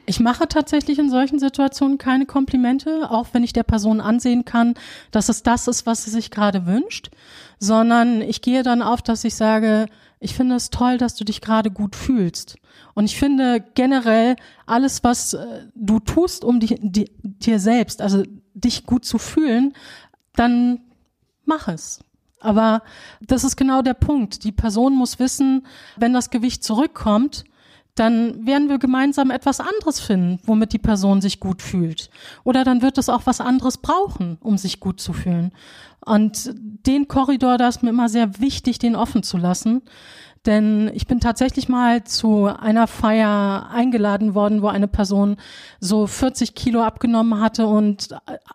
Ich mache tatsächlich in solchen Situationen keine Komplimente, auch wenn ich der Person ansehen kann, dass es das ist, was sie sich gerade wünscht, sondern ich gehe dann auf, dass ich sage, ich finde es toll, dass du dich gerade gut fühlst. Und ich finde generell alles, was äh, du tust, um dich, dir selbst, also dich gut zu fühlen, dann mach es. Aber das ist genau der Punkt. Die Person muss wissen, wenn das Gewicht zurückkommt, dann werden wir gemeinsam etwas anderes finden, womit die Person sich gut fühlt. Oder dann wird es auch was anderes brauchen, um sich gut zu fühlen. Und den Korridor, da ist mir immer sehr wichtig, den offen zu lassen. Denn ich bin tatsächlich mal zu einer Feier eingeladen worden, wo eine Person so 40 Kilo abgenommen hatte und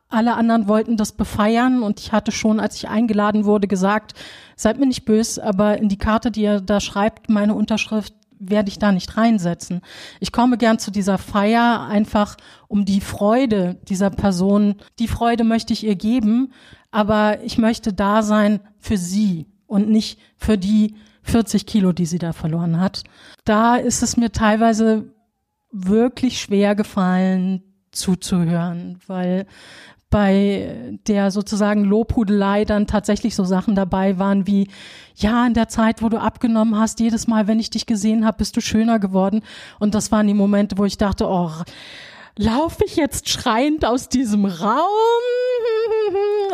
alle anderen wollten das befeiern. Und ich hatte schon, als ich eingeladen wurde, gesagt, seid mir nicht böse, aber in die Karte, die ihr da schreibt, meine Unterschrift, werde ich da nicht reinsetzen. Ich komme gern zu dieser Feier einfach um die Freude dieser Person. Die Freude möchte ich ihr geben, aber ich möchte da sein für sie und nicht für die 40 Kilo, die sie da verloren hat. Da ist es mir teilweise wirklich schwer gefallen zuzuhören, weil bei der sozusagen Lobhudelei dann tatsächlich so Sachen dabei waren wie, ja, in der Zeit, wo du abgenommen hast, jedes Mal, wenn ich dich gesehen habe, bist du schöner geworden. Und das waren die Momente, wo ich dachte, oh, laufe ich jetzt schreiend aus diesem Raum?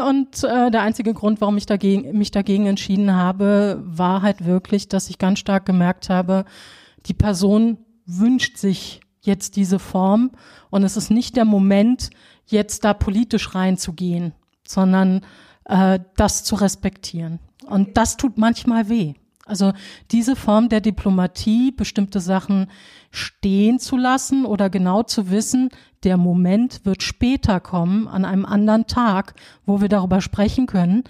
Und äh, der einzige Grund, warum ich dagegen, mich dagegen entschieden habe, war halt wirklich, dass ich ganz stark gemerkt habe, die Person wünscht sich jetzt diese Form und es ist nicht der Moment, jetzt da politisch reinzugehen, sondern äh, das zu respektieren. Und das tut manchmal weh. Also diese Form der Diplomatie, bestimmte Sachen stehen zu lassen oder genau zu wissen, der Moment wird später kommen, an einem anderen Tag, wo wir darüber sprechen können,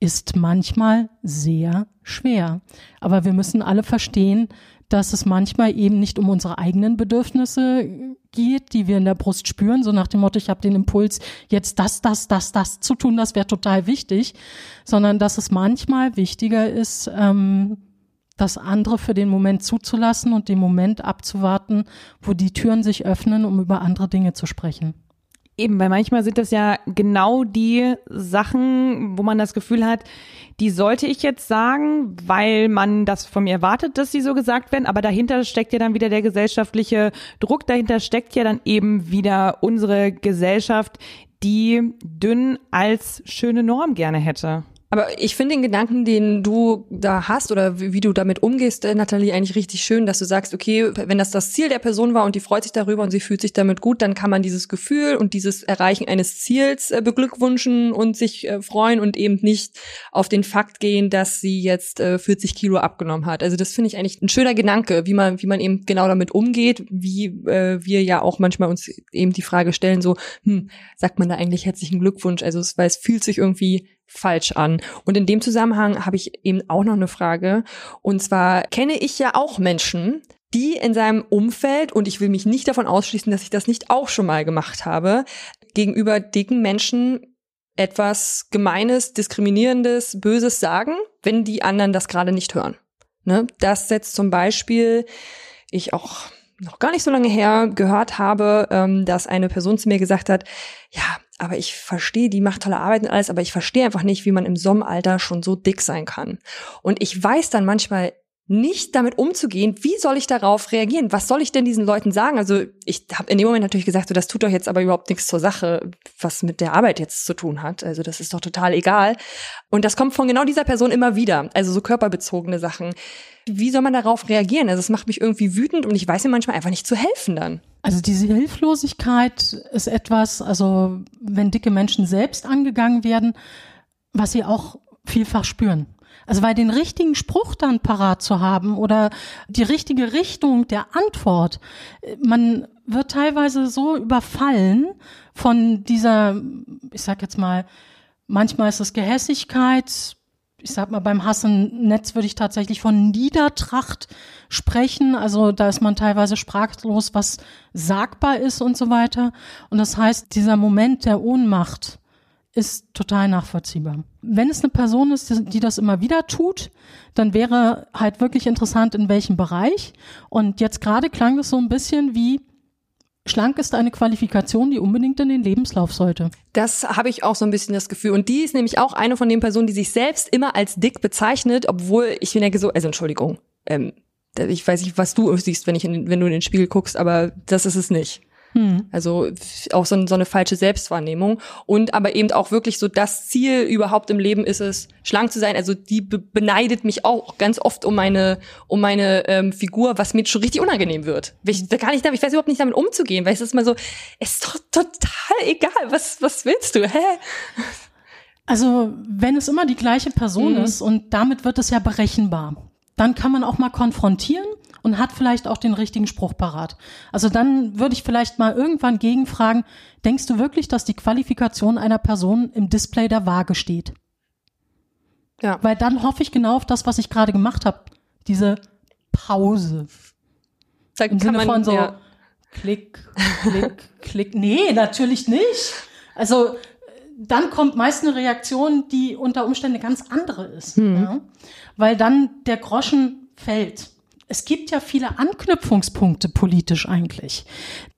ist manchmal sehr schwer. Aber wir müssen alle verstehen, dass es manchmal eben nicht um unsere eigenen Bedürfnisse geht, die wir in der Brust spüren, so nach dem Motto, ich habe den Impuls, jetzt das, das, das, das zu tun, das wäre total wichtig, sondern dass es manchmal wichtiger ist, ähm, das andere für den Moment zuzulassen und den Moment abzuwarten, wo die Türen sich öffnen, um über andere Dinge zu sprechen. Eben, weil manchmal sind das ja genau die Sachen, wo man das Gefühl hat, die sollte ich jetzt sagen, weil man das von mir erwartet, dass sie so gesagt werden. Aber dahinter steckt ja dann wieder der gesellschaftliche Druck. Dahinter steckt ja dann eben wieder unsere Gesellschaft, die dünn als schöne Norm gerne hätte. Aber ich finde den Gedanken, den du da hast oder wie, wie, du damit umgehst, äh, Nathalie, eigentlich richtig schön, dass du sagst, okay, wenn das das Ziel der Person war und die freut sich darüber und sie fühlt sich damit gut, dann kann man dieses Gefühl und dieses Erreichen eines Ziels äh, beglückwünschen und sich äh, freuen und eben nicht auf den Fakt gehen, dass sie jetzt äh, 40 Kilo abgenommen hat. Also das finde ich eigentlich ein schöner Gedanke, wie man, wie man eben genau damit umgeht, wie äh, wir ja auch manchmal uns eben die Frage stellen, so, hm, sagt man da eigentlich herzlichen Glückwunsch? Also, weil es fühlt sich irgendwie falsch an. Und in dem Zusammenhang habe ich eben auch noch eine Frage. Und zwar kenne ich ja auch Menschen, die in seinem Umfeld, und ich will mich nicht davon ausschließen, dass ich das nicht auch schon mal gemacht habe, gegenüber dicken Menschen etwas Gemeines, Diskriminierendes, Böses sagen, wenn die anderen das gerade nicht hören. Ne? Das setzt zum Beispiel, ich auch noch gar nicht so lange her gehört habe, ähm, dass eine Person zu mir gesagt hat, ja, aber ich verstehe, die macht tolle Arbeit und alles, aber ich verstehe einfach nicht, wie man im Sommeralter schon so dick sein kann. Und ich weiß dann manchmal nicht damit umzugehen, wie soll ich darauf reagieren? Was soll ich denn diesen Leuten sagen? Also ich habe in dem Moment natürlich gesagt, so, das tut doch jetzt aber überhaupt nichts zur Sache, was mit der Arbeit jetzt zu tun hat. Also das ist doch total egal. Und das kommt von genau dieser Person immer wieder. Also so körperbezogene Sachen. Wie soll man darauf reagieren? Also es macht mich irgendwie wütend und ich weiß mir manchmal einfach nicht zu helfen dann. Also diese Hilflosigkeit ist etwas, also wenn dicke Menschen selbst angegangen werden, was sie auch vielfach spüren. Also weil den richtigen Spruch dann parat zu haben oder die richtige Richtung der Antwort, man wird teilweise so überfallen von dieser, ich sag jetzt mal, manchmal ist es Gehässigkeit, ich sag mal, beim Hassennetz würde ich tatsächlich von Niedertracht sprechen. Also da ist man teilweise sprachlos, was sagbar ist und so weiter. Und das heißt, dieser Moment der Ohnmacht ist total nachvollziehbar. Wenn es eine Person ist, die das immer wieder tut, dann wäre halt wirklich interessant, in welchem Bereich. Und jetzt gerade klang es so ein bisschen wie, Schlank ist eine Qualifikation, die unbedingt in den Lebenslauf sollte. Das habe ich auch so ein bisschen das Gefühl. Und die ist nämlich auch eine von den Personen, die sich selbst immer als dick bezeichnet, obwohl ich denke so, also Entschuldigung, ähm, ich weiß nicht, was du siehst, wenn ich in, wenn du in den Spiegel guckst, aber das ist es nicht. Hm. Also auch so, so, eine falsche Selbstwahrnehmung. Und aber eben auch wirklich so das Ziel überhaupt im Leben ist es, schlank zu sein. Also die be beneidet mich auch ganz oft um meine, um meine ähm, Figur, was mir schon richtig unangenehm wird. Ich, da kann ich, ich weiß überhaupt nicht damit umzugehen, weil es ist mal so, es ist doch total egal, was, was willst du? Hä? Also, wenn es immer die gleiche Person mhm. ist und damit wird es ja berechenbar, dann kann man auch mal konfrontieren und hat vielleicht auch den richtigen Spruch parat. Also dann würde ich vielleicht mal irgendwann gegenfragen, denkst du wirklich, dass die Qualifikation einer Person im Display der Waage steht? Ja. Weil dann hoffe ich genau auf das, was ich gerade gemacht habe. Diese Pause. Da Im Sinne man, von so ja. Klick, Klick, Klick. Nee, natürlich nicht. Also dann kommt meist eine Reaktion, die unter Umständen ganz andere ist. Hm. Ja? Weil dann der Groschen fällt es gibt ja viele Anknüpfungspunkte politisch eigentlich.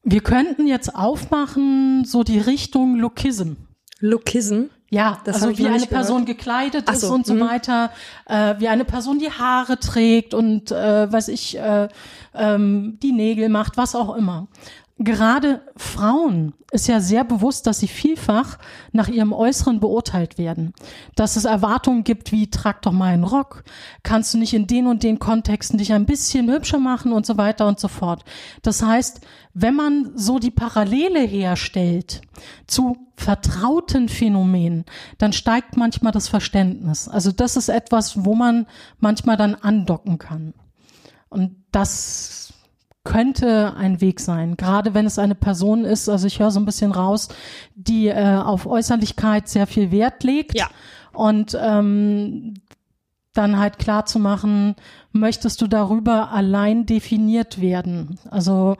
Wir könnten jetzt aufmachen, so die Richtung Lookism. Lookism? Ja, das also wie eine Person gehört. gekleidet ist so, und so mh. weiter, äh, wie eine Person die Haare trägt und äh, weiß ich, äh, ähm, die Nägel macht, was auch immer gerade Frauen ist ja sehr bewusst, dass sie vielfach nach ihrem Äußeren beurteilt werden. Dass es Erwartungen gibt wie, trag doch mal einen Rock, kannst du nicht in den und den Kontexten dich ein bisschen hübscher machen und so weiter und so fort. Das heißt, wenn man so die Parallele herstellt zu vertrauten Phänomenen, dann steigt manchmal das Verständnis. Also das ist etwas, wo man manchmal dann andocken kann. Und das könnte ein Weg sein, gerade wenn es eine Person ist, also ich höre so ein bisschen raus, die äh, auf Äußerlichkeit sehr viel Wert legt ja. und ähm, dann halt klar zu machen, möchtest du darüber allein definiert werden? Also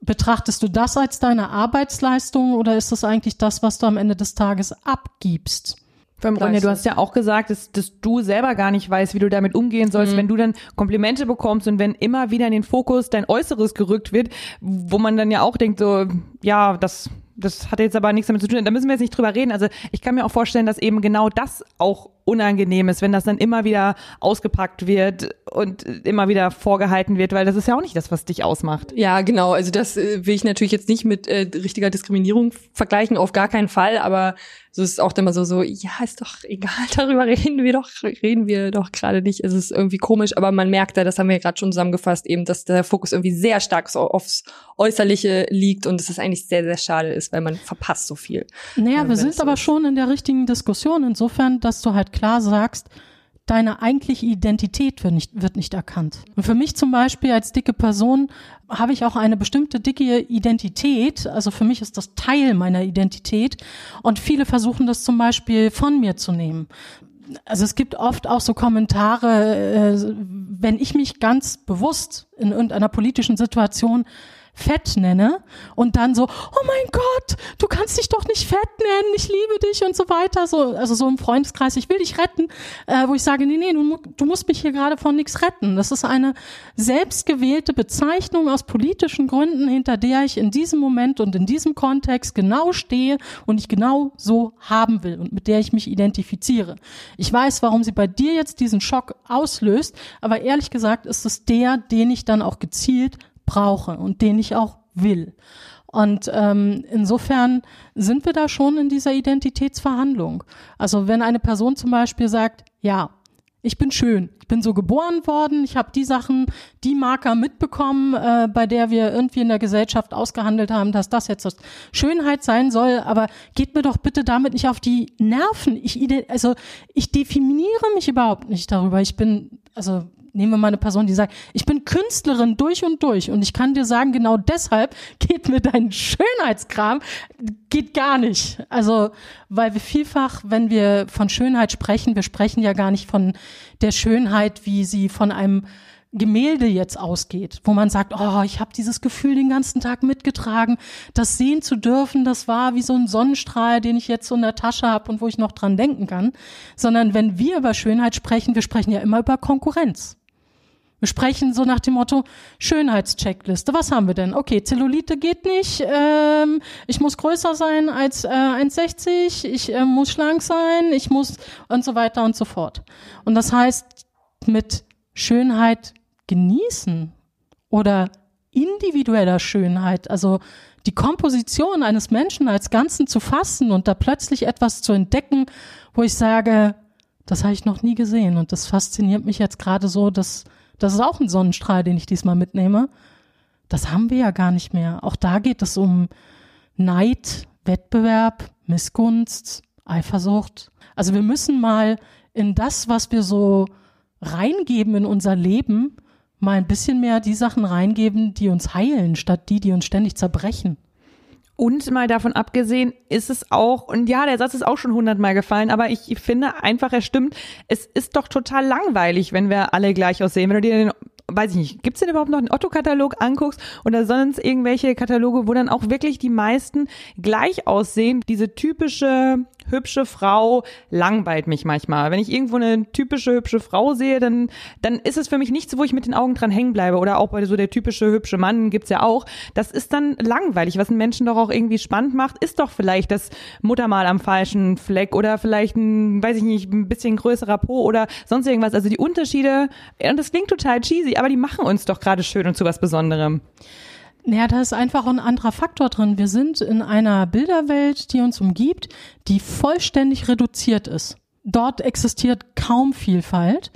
betrachtest du das als deine Arbeitsleistung oder ist das eigentlich das, was du am Ende des Tages abgibst? Vor allem, Ronja, du hast ja auch gesagt, dass, dass du selber gar nicht weißt, wie du damit umgehen sollst, mhm. wenn du dann Komplimente bekommst und wenn immer wieder in den Fokus dein Äußeres gerückt wird, wo man dann ja auch denkt, so, ja, das, das hat jetzt aber nichts damit zu tun. Da müssen wir jetzt nicht drüber reden. Also ich kann mir auch vorstellen, dass eben genau das auch unangenehm ist, wenn das dann immer wieder ausgepackt wird und immer wieder vorgehalten wird, weil das ist ja auch nicht das, was dich ausmacht. Ja, genau. Also das äh, will ich natürlich jetzt nicht mit äh, richtiger Diskriminierung vergleichen, auf gar keinen Fall, aber so ist es auch immer so, so, ja, ist doch egal, [laughs] darüber reden wir doch, reden wir doch gerade nicht. Es ist irgendwie komisch, aber man merkt da, das haben wir ja gerade schon zusammengefasst, eben, dass der Fokus irgendwie sehr stark so aufs Äußerliche liegt und es ist eigentlich sehr, sehr schade ist, weil man verpasst so viel. Naja, wir sind aber ist. schon in der richtigen Diskussion, insofern, dass du halt klar sagst, deine eigentliche Identität wird nicht, wird nicht erkannt. Und für mich zum Beispiel als dicke Person habe ich auch eine bestimmte dicke Identität. Also für mich ist das Teil meiner Identität. Und viele versuchen das zum Beispiel von mir zu nehmen. Also es gibt oft auch so Kommentare, äh, wenn ich mich ganz bewusst in irgendeiner politischen Situation fett nenne und dann so, oh mein Gott, du kannst dich doch nicht fett nennen, ich liebe dich und so weiter. So, also so im Freundeskreis, ich will dich retten, äh, wo ich sage, nee, nee, du, du musst mich hier gerade von nichts retten. Das ist eine selbstgewählte Bezeichnung aus politischen Gründen, hinter der ich in diesem Moment und in diesem Kontext genau stehe und ich genau so haben will und mit der ich mich identifiziere. Ich weiß, warum sie bei dir jetzt diesen Schock auslöst, aber ehrlich gesagt ist es der, den ich dann auch gezielt brauche und den ich auch will. Und ähm, insofern sind wir da schon in dieser Identitätsverhandlung. Also wenn eine Person zum Beispiel sagt, ja, Ich bin schön. Ich bin so geboren worden. Ich habe die Sachen, die Marker mitbekommen, äh, bei der wir irgendwie in der Gesellschaft ausgehandelt haben, dass das jetzt das Schönheit sein soll. Aber geht mir doch bitte damit nicht auf die Nerven. Ich, also ich definiere mich überhaupt nicht darüber. Ich bin, also nehmen wir mal eine Person, die sagt, ich bin Künstlerin durch und durch und ich kann dir sagen, genau deshalb geht mir dein Schönheitskram, geht gar nicht. Also, weil wir vielfach, wenn wir von Schönheit sprechen, wir sprechen ja gar nicht von der Schönheit, wie sie von einem Gemälde jetzt ausgeht, wo man sagt, oh, ich habe dieses Gefühl den ganzen Tag mitgetragen, das sehen zu dürfen, das war wie so ein Sonnenstrahl, den ich jetzt so in der Tasche habe und wo ich noch dran denken kann, sondern wenn wir über Schönheit sprechen, wir sprechen ja immer über Konkurrenz. Wir sprechen so nach dem Motto Schönheitscheckliste. Was haben wir denn? Okay, Zellulite geht nicht. Ähm, ich muss größer sein als äh, 1,60. Ich äh, muss schlank sein. Ich muss und so weiter und so fort. Und das heißt, mit Schönheit genießen oder individueller Schönheit, also die Komposition eines Menschen als Ganzen zu fassen und da plötzlich etwas zu entdecken, wo ich sage, das habe ich noch nie gesehen und das fasziniert mich jetzt gerade so, dass das ist auch ein Sonnenstrahl, den ich diesmal mitnehme. Das haben wir ja gar nicht mehr. Auch da geht es um Neid, Wettbewerb, Missgunst, Eifersucht. Also wir müssen mal in das, was wir so reingeben in unser Leben, mal ein bisschen mehr die Sachen reingeben, die uns heilen, statt die, die uns ständig zerbrechen. Und mal davon abgesehen ist es auch, und ja, der Satz ist auch schon hundertmal gefallen, aber ich finde einfach, er stimmt, es ist doch total langweilig, wenn wir alle gleich aussehen. Wenn du dir den weiß ich nicht, gibt's denn überhaupt noch einen Otto-Katalog anguckst oder sonst irgendwelche Kataloge, wo dann auch wirklich die meisten gleich aussehen? Diese typische hübsche Frau langweilt mich manchmal. Wenn ich irgendwo eine typische hübsche Frau sehe, dann, dann ist es für mich nichts, wo ich mit den Augen dran hängen bleibe. Oder auch bei so der typische hübsche Mann gibt's ja auch. Das ist dann langweilig. Was einen Menschen doch auch irgendwie spannend macht, ist doch vielleicht das Muttermal am falschen Fleck oder vielleicht ein, weiß ich nicht, ein bisschen größerer Po oder sonst irgendwas. Also die Unterschiede, und das klingt total cheesy, aber die machen uns doch gerade schön und zu was Besonderem. Naja, da ist einfach ein anderer Faktor drin. Wir sind in einer Bilderwelt, die uns umgibt, die vollständig reduziert ist. Dort existiert kaum Vielfalt.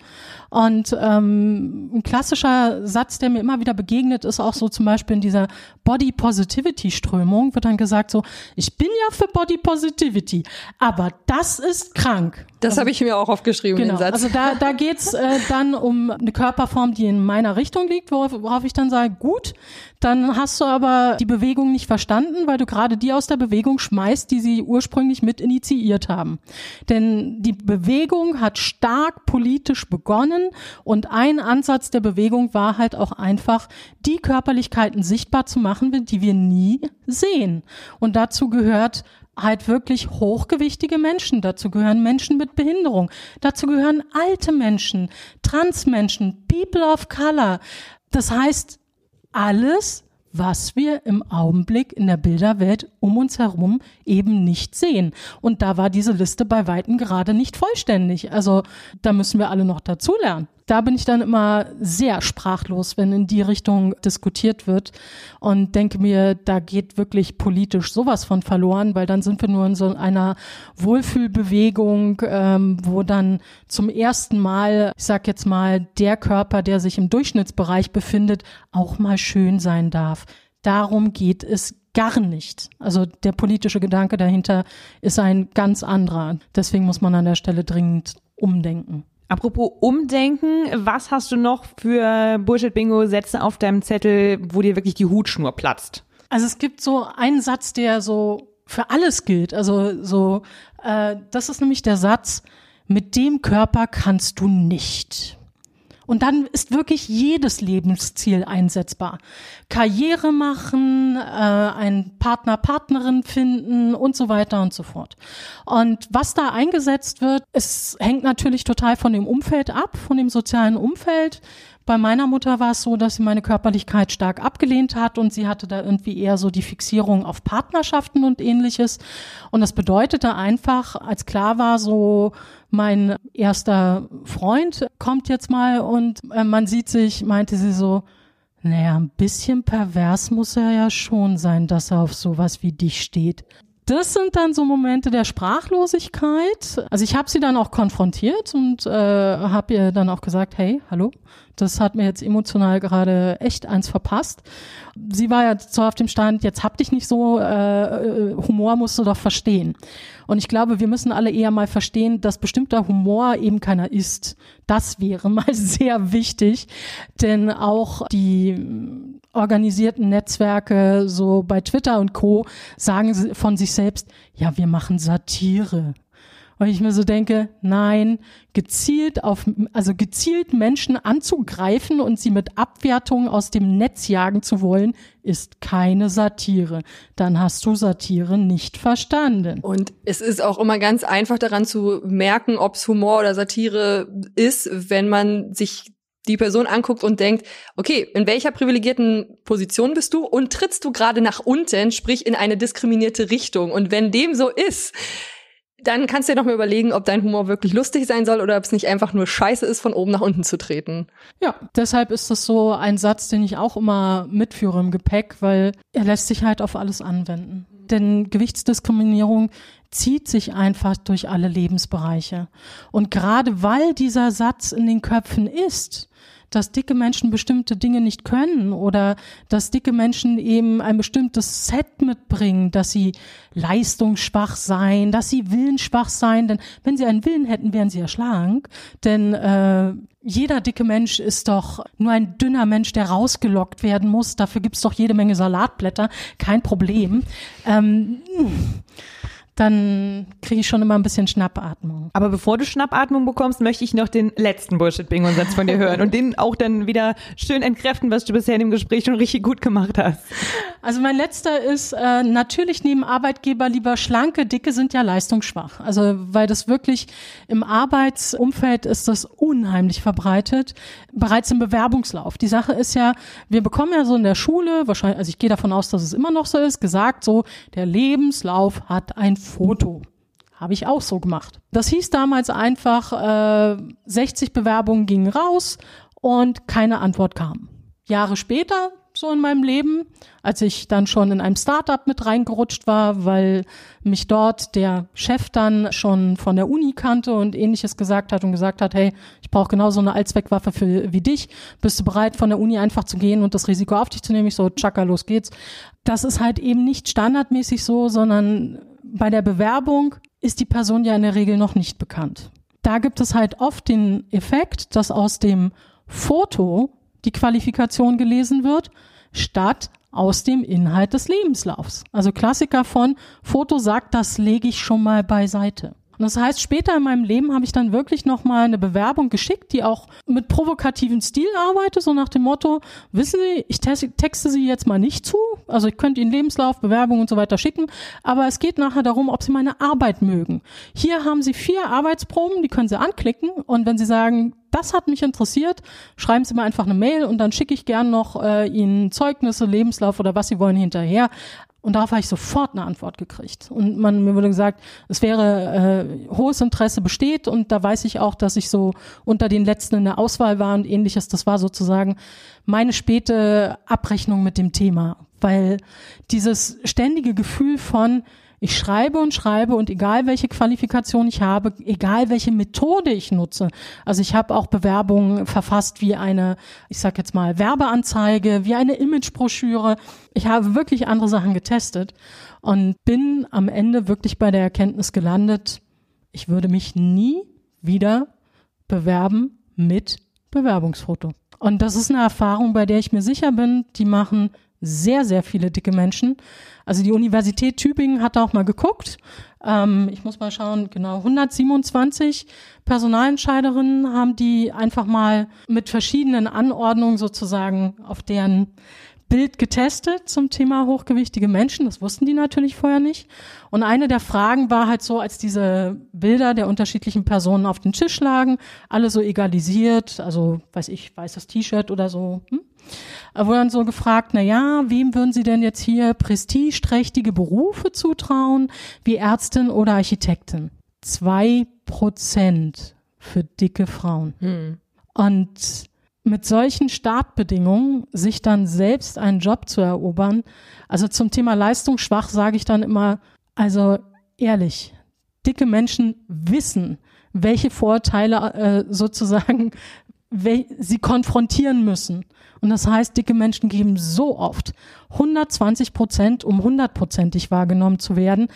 Und ähm, ein klassischer Satz, der mir immer wieder begegnet, ist auch so zum Beispiel in dieser Body Positivity Strömung, wird dann gesagt so, ich bin ja für Body Positivity, aber das ist krank. Das also, habe ich mir auch aufgeschrieben, genau, den Satz. Also da, da geht's äh, dann um eine Körperform, die in meiner Richtung liegt, worauf, worauf ich dann sage, gut, dann hast du aber die Bewegung nicht verstanden, weil du gerade die aus der Bewegung schmeißt, die sie ursprünglich mit initiiert haben. Denn die Bewegung hat stark politisch begonnen und ein Ansatz der Bewegung war halt auch einfach, die Körperlichkeiten sichtbar zu machen, die wir nie sehen. Und dazu gehört halt wirklich hochgewichtige Menschen. Dazu gehören Menschen mit Behinderung. Dazu gehören alte Menschen, Transmenschen, People of Color. Das heißt, alles, was wir im Augenblick in der Bilderwelt um uns herum eben nicht sehen. Und da war diese Liste bei Weitem gerade nicht vollständig. Also da müssen wir alle noch dazulernen da bin ich dann immer sehr sprachlos, wenn in die Richtung diskutiert wird und denke mir, da geht wirklich politisch sowas von verloren, weil dann sind wir nur in so einer Wohlfühlbewegung, ähm, wo dann zum ersten Mal, ich sag jetzt mal, der Körper, der sich im Durchschnittsbereich befindet, auch mal schön sein darf. Darum geht es gar nicht. Also der politische Gedanke dahinter ist ein ganz anderer. Deswegen muss man an der Stelle dringend umdenken. Apropos Umdenken, was hast du noch für Bullshit-Bingo-Sätze auf deinem Zettel, wo dir wirklich die Hutschnur platzt? Also es gibt so einen Satz, der so für alles gilt. Also so, äh, das ist nämlich der Satz, mit dem Körper kannst du nicht. Und dann ist wirklich jedes Lebensziel einsetzbar. Karriere machen, äh, einen Partner, Partnerin finden und so weiter und so fort. Und was da eingesetzt wird, es hängt natürlich total von dem Umfeld ab, von dem sozialen Umfeld. Bei meiner Mutter war es so, dass sie meine Körperlichkeit stark abgelehnt hat und sie hatte da irgendwie eher so die Fixierung auf Partnerschaften und ähnliches. Und das bedeutete einfach, als klar war, so mein erster Freund kommt jetzt mal und äh, man sieht sich, meinte sie so, naja, ein bisschen pervers muss er ja schon sein, dass er auf sowas wie dich steht. das sind dann so Momente der Sprachlosigkeit. Also ich habe sie dann auch konfrontiert und äh, habe ihr dann auch gesagt, hey, hallo, das hat mir jetzt emotional gerade echt eins verpasst. Sie war ja so auf dem Stand, jetzt hab dich nicht so, äh, Humor musst du doch verstehen. Und ich glaube, wir müssen alle eher mal verstehen, dass bestimmter Humor eben keiner ist. Das wäre [laughs] mal sehr wichtig, denn auch die organisierten Netzwerke, so bei Twitter und Co., sagen von sich selbst, ja, wir machen Satire. Weil ich mir so denke, nein, gezielt auf, also gezielt Menschen anzugreifen und sie mit Abwertungen aus dem Netz jagen zu wollen, ist keine Satire. Dann hast du Satire nicht verstanden. Und es ist auch immer ganz einfach daran zu merken, ob es Humor oder Satire ist, wenn man sich die Person anguckt und denkt, okay, in welcher privilegierten Position bist du und trittst du gerade nach unten, sprich in eine diskriminierte Richtung. Und wenn dem so ist, dann kannst du dir noch mal überlegen, ob dein Humor wirklich lustig sein soll oder ob es nicht einfach nur scheiße ist, von oben nach unten zu treten. Ja, deshalb ist das so ein Satz, den ich auch immer mitführe im Gepäck, weil er lässt sich halt auf alles anwenden. Denn Gewichtsdiskriminierung zieht sich einfach durch alle Lebensbereiche. Und gerade weil dieser Satz in den Köpfen ist, dass dicke Menschen bestimmte Dinge nicht können oder dass dicke Menschen eben ein bestimmtes Set mitbringen, dass sie leistungsschwach sein, dass sie willensschwach sein, denn wenn sie einen Willen hätten, wären sie ja schlank, denn äh, jeder dicke Mensch ist doch nur ein dünner Mensch, der rausgelockt werden muss. Dafür gibt's doch jede Menge Salatblätter, kein Problem. Ähm, dann kriege ich schon immer ein bisschen Schnappatmung. Aber bevor du Schnappatmung bekommst, möchte ich noch den letzten Bullshit-Bingo-Satz von dir hören und den auch dann wieder schön entkräften, was du bisher in dem Gespräch schon richtig gut gemacht hast. Also mein letzter ist, äh, natürlich nehmen Arbeitgeber lieber schlanke, dicke sind ja leistungsschwach. Also weil das wirklich im Arbeitsumfeld ist das unheimlich verbreitet, bereits im Bewerbungslauf. Die Sache ist ja, wir bekommen ja so in der Schule, wahrscheinlich, also ich gehe davon aus, dass es immer noch so ist, gesagt so, der Lebenslauf hat ein Foto. Habe ich auch so gemacht. Das hieß damals einfach, äh, 60 Bewerbungen gingen raus und keine Antwort kam. Jahre später, so in meinem Leben, als ich dann schon in einem Startup mit reingerutscht war, weil mich dort der Chef dann schon von der Uni kannte und ähnliches gesagt hat und gesagt hat, hey, ich brauche genauso eine Allzweckwaffe für, wie dich. Bist du bereit, von der Uni einfach zu gehen und das Risiko auf dich zu nehmen? Ich so, tschakka, los geht's. Das ist halt eben nicht standardmäßig so, sondern bei der Bewerbung ist die Person ja in der Regel noch nicht bekannt. Da gibt es halt oft den Effekt, dass aus dem Foto die Qualifikation gelesen wird, statt aus dem Inhalt des Lebenslaufs. Also Klassiker von Foto sagt, das lege ich schon mal beiseite. Und das heißt, später in meinem Leben habe ich dann wirklich nochmal eine Bewerbung geschickt, die auch mit provokativen Stil arbeitet, so nach dem Motto, wissen Sie, ich texte Sie jetzt mal nicht zu, also ich könnte Ihnen Lebenslauf, Bewerbung und so weiter schicken, aber es geht nachher darum, ob Sie meine Arbeit mögen. Hier haben Sie vier Arbeitsproben, die können Sie anklicken und wenn Sie sagen, das hat mich interessiert, schreiben Sie mir einfach eine Mail und dann schicke ich gern noch äh, Ihnen Zeugnisse, Lebenslauf oder was Sie wollen hinterher. Und darauf habe ich sofort eine Antwort gekriegt. Und man mir wurde gesagt, es wäre äh, hohes Interesse besteht und da weiß ich auch, dass ich so unter den letzten in der Auswahl war und ähnliches. Das war sozusagen meine späte Abrechnung mit dem Thema, weil dieses ständige Gefühl von ich schreibe und schreibe und egal welche Qualifikation ich habe, egal welche Methode ich nutze. Also ich habe auch Bewerbungen verfasst wie eine, ich sag jetzt mal, Werbeanzeige, wie eine Imagebroschüre. Ich habe wirklich andere Sachen getestet und bin am Ende wirklich bei der Erkenntnis gelandet, ich würde mich nie wieder bewerben mit Bewerbungsfoto. Und das ist eine Erfahrung, bei der ich mir sicher bin, die machen sehr, sehr viele dicke Menschen. Also die Universität Tübingen hat da auch mal geguckt. Ähm, ich muss mal schauen, genau, 127 Personalentscheiderinnen haben die einfach mal mit verschiedenen Anordnungen sozusagen auf deren Bild getestet zum Thema hochgewichtige Menschen. Das wussten die natürlich vorher nicht. Und eine der Fragen war halt so, als diese Bilder der unterschiedlichen Personen auf dem Tisch lagen, alle so egalisiert, also weiß ich, weißes T-Shirt oder so. Hm? Wurde dann so gefragt, na ja, wem würden Sie denn jetzt hier prestigeträchtige Berufe zutrauen, wie Ärztin oder Architektin? Zwei Prozent für dicke Frauen. Hm. Und mit solchen Startbedingungen sich dann selbst einen Job zu erobern, also zum Thema leistungsschwach sage ich dann immer, Also ehrlich, dicke Menschen wissen, welche Vorteile äh, sozusagen sie konfrontieren müssen. Und das heißt, dicke Menschen geben so oft 120 Prozent, um hundertprozentig wahrgenommen zu werden,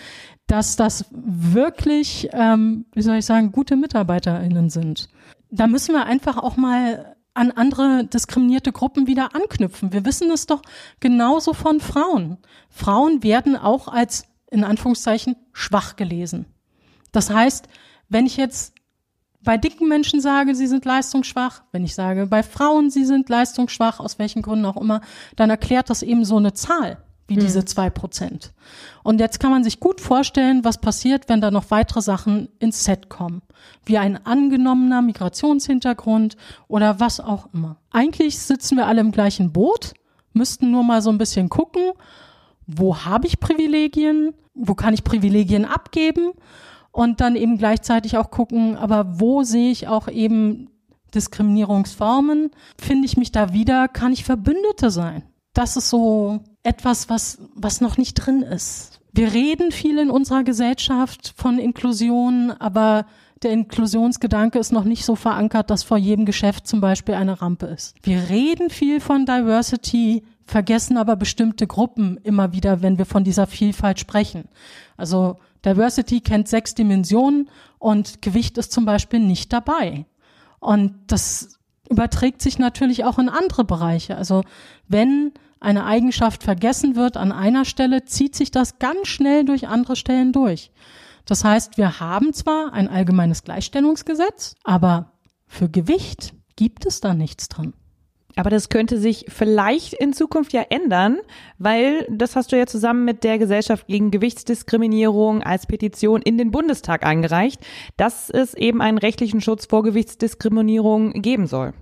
dass das wirklich, ähm, wie soll ich sagen, gute MitarbeiterInnen sind. Da müssen wir einfach auch mal an andere diskriminierte Gruppen wieder anknüpfen. Wir wissen es doch genauso von Frauen. Frauen werden auch als, in Anführungszeichen, schwach gelesen. Das heißt, wenn ich jetzt bei dicken Menschen sage, sie sind leistungsschwach, wenn ich sage, bei Frauen, sie sind leistungsschwach, aus welchen Gründen auch immer, dann erklärt das eben so eine Zahl wie hm. diese zwei Prozent. Und jetzt kann man sich gut vorstellen, was passiert, wenn da noch weitere Sachen ins Set kommen, wie ein angenommener Migrationshintergrund oder was auch immer. Eigentlich sitzen wir alle im gleichen Boot, müssten nur mal so ein bisschen gucken, wo habe ich Privilegien, wo kann ich Privilegien abgeben und dann eben gleichzeitig auch gucken, aber wo sehe ich auch eben Diskriminierungsformen, finde ich mich da wieder, kann ich Verbündete sein. Das ist so etwas, was, was noch nicht drin ist. Wir reden viel in unserer Gesellschaft von Inklusion, aber der Inklusionsgedanke ist noch nicht so verankert, dass vor jedem Geschäft zum Beispiel eine Rampe ist. Wir reden viel von Diversity, vergessen aber bestimmte Gruppen immer wieder, wenn wir von dieser Vielfalt sprechen. Also Diversity kennt sechs Dimensionen und Gewicht ist zum Beispiel nicht dabei. Und das überträgt sich natürlich auch in andere Bereiche. Also wenn eine Eigenschaft vergessen wird an einer Stelle, zieht sich das ganz schnell durch andere Stellen durch. Das heißt, wir haben zwar ein allgemeines Gleichstellungsgesetz, aber für Gewicht gibt es da nichts drin. Aber das könnte sich vielleicht in Zukunft ja ändern, weil das hast du ja zusammen mit der Gesellschaft gegen Gewichtsdiskriminierung als Petition in den Bundestag eingereicht, dass es eben einen rechtlichen Schutz vor Gewichtsdiskriminierung geben soll.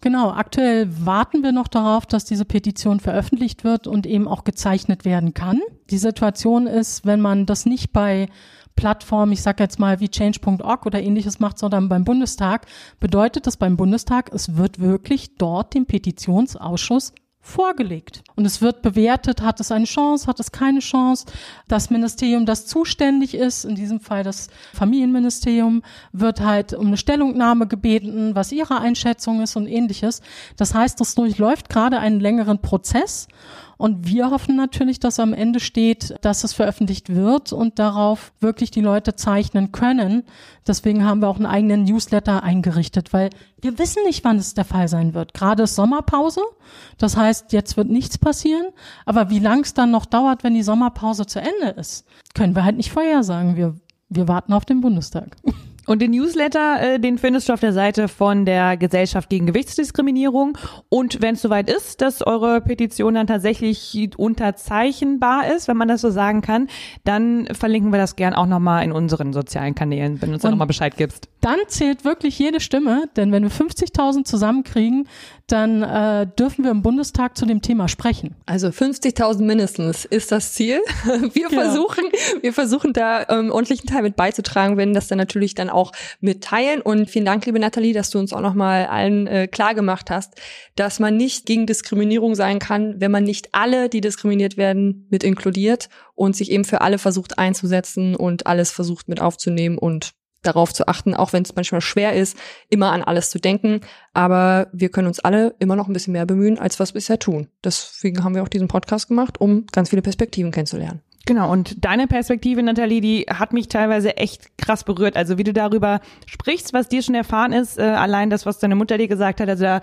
Genau, aktuell warten wir noch darauf, dass diese Petition veröffentlicht wird und eben auch gezeichnet werden kann. Die Situation ist, wenn man das nicht bei Plattformen, ich sage jetzt mal wie change.org oder ähnliches macht, sondern beim Bundestag, bedeutet das beim Bundestag, es wird wirklich dort dem Petitionsausschuss vorgelegt. Und es wird bewertet, hat es eine Chance, hat es keine Chance. Das Ministerium, das zuständig ist, in diesem Fall das Familienministerium, wird halt um eine Stellungnahme gebeten, was ihre Einschätzung ist und ähnliches. Das heißt, das durchläuft gerade einen längeren Prozess. Und wir hoffen natürlich, dass am Ende steht, dass es veröffentlicht wird und darauf wirklich die Leute zeichnen können. Deswegen haben wir auch einen eigenen Newsletter eingerichtet, weil wir wissen nicht, wann es der Fall sein wird. Gerade ist Sommerpause. Das heißt, jetzt wird nichts passieren. Aber wie lang es dann noch dauert, wenn die Sommerpause zu Ende ist, können wir halt nicht vorhersagen. Wir, wir warten auf den Bundestag. Und den Newsletter, äh, den findest du auf der Seite von der Gesellschaft gegen Gewichtsdiskriminierung. Und wenn es soweit ist, dass eure Petition dann tatsächlich unterzeichnbar ist, wenn man das so sagen kann, dann verlinken wir das gern auch nochmal in unseren sozialen Kanälen, wenn du uns dann nochmal Bescheid gibst. Dann zählt wirklich jede Stimme, denn wenn wir 50.000 zusammenkriegen, dann äh, dürfen wir im Bundestag zu dem Thema sprechen. Also 50.000 mindestens ist das Ziel. [laughs] Wir ja. versuchen, wir versuchen da ähm, ordentlichen Teil mit beizutragen, wenn das dann natürlich dann auch mitteilen. Und vielen Dank, liebe Nathalie, dass du uns auch nochmal allen äh, klar gemacht hast, dass man nicht gegen Diskriminierung sein kann, wenn man nicht alle, die diskriminiert werden, mit inkludiert und sich eben für alle versucht einzusetzen und alles versucht mit aufzunehmen und darauf zu achten, auch wenn es manchmal schwer ist, immer an alles zu denken. Aber wir können uns alle immer noch ein bisschen mehr bemühen, als was wir bisher tun. Deswegen haben wir auch diesen Podcast gemacht, um ganz viele Perspektiven kennenzulernen. Genau, und deine Perspektive, Nathalie, die hat mich teilweise echt krass berührt. Also wie du darüber sprichst, was dir schon erfahren ist, äh, allein das, was deine Mutter dir gesagt hat, also da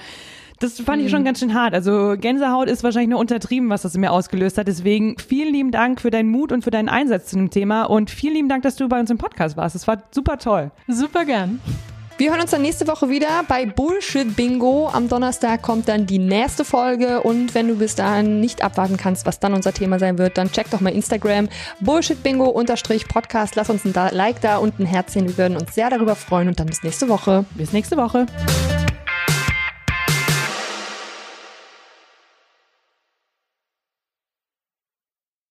das fand ich schon mhm. ganz schön hart. Also Gänsehaut ist wahrscheinlich nur untertrieben, was das in mir ausgelöst hat. Deswegen vielen lieben Dank für deinen Mut und für deinen Einsatz zu dem Thema und vielen lieben Dank, dass du bei uns im Podcast warst. Es war super toll. Super gern. Wir hören uns dann nächste Woche wieder bei Bullshit Bingo. Am Donnerstag kommt dann die nächste Folge und wenn du bis dahin nicht abwarten kannst, was dann unser Thema sein wird, dann check doch mal Instagram Bullshit Bingo unterstrich Podcast. Lass uns ein Like da und ein Herzchen. Wir würden uns sehr darüber freuen und dann bis nächste Woche. Bis nächste Woche.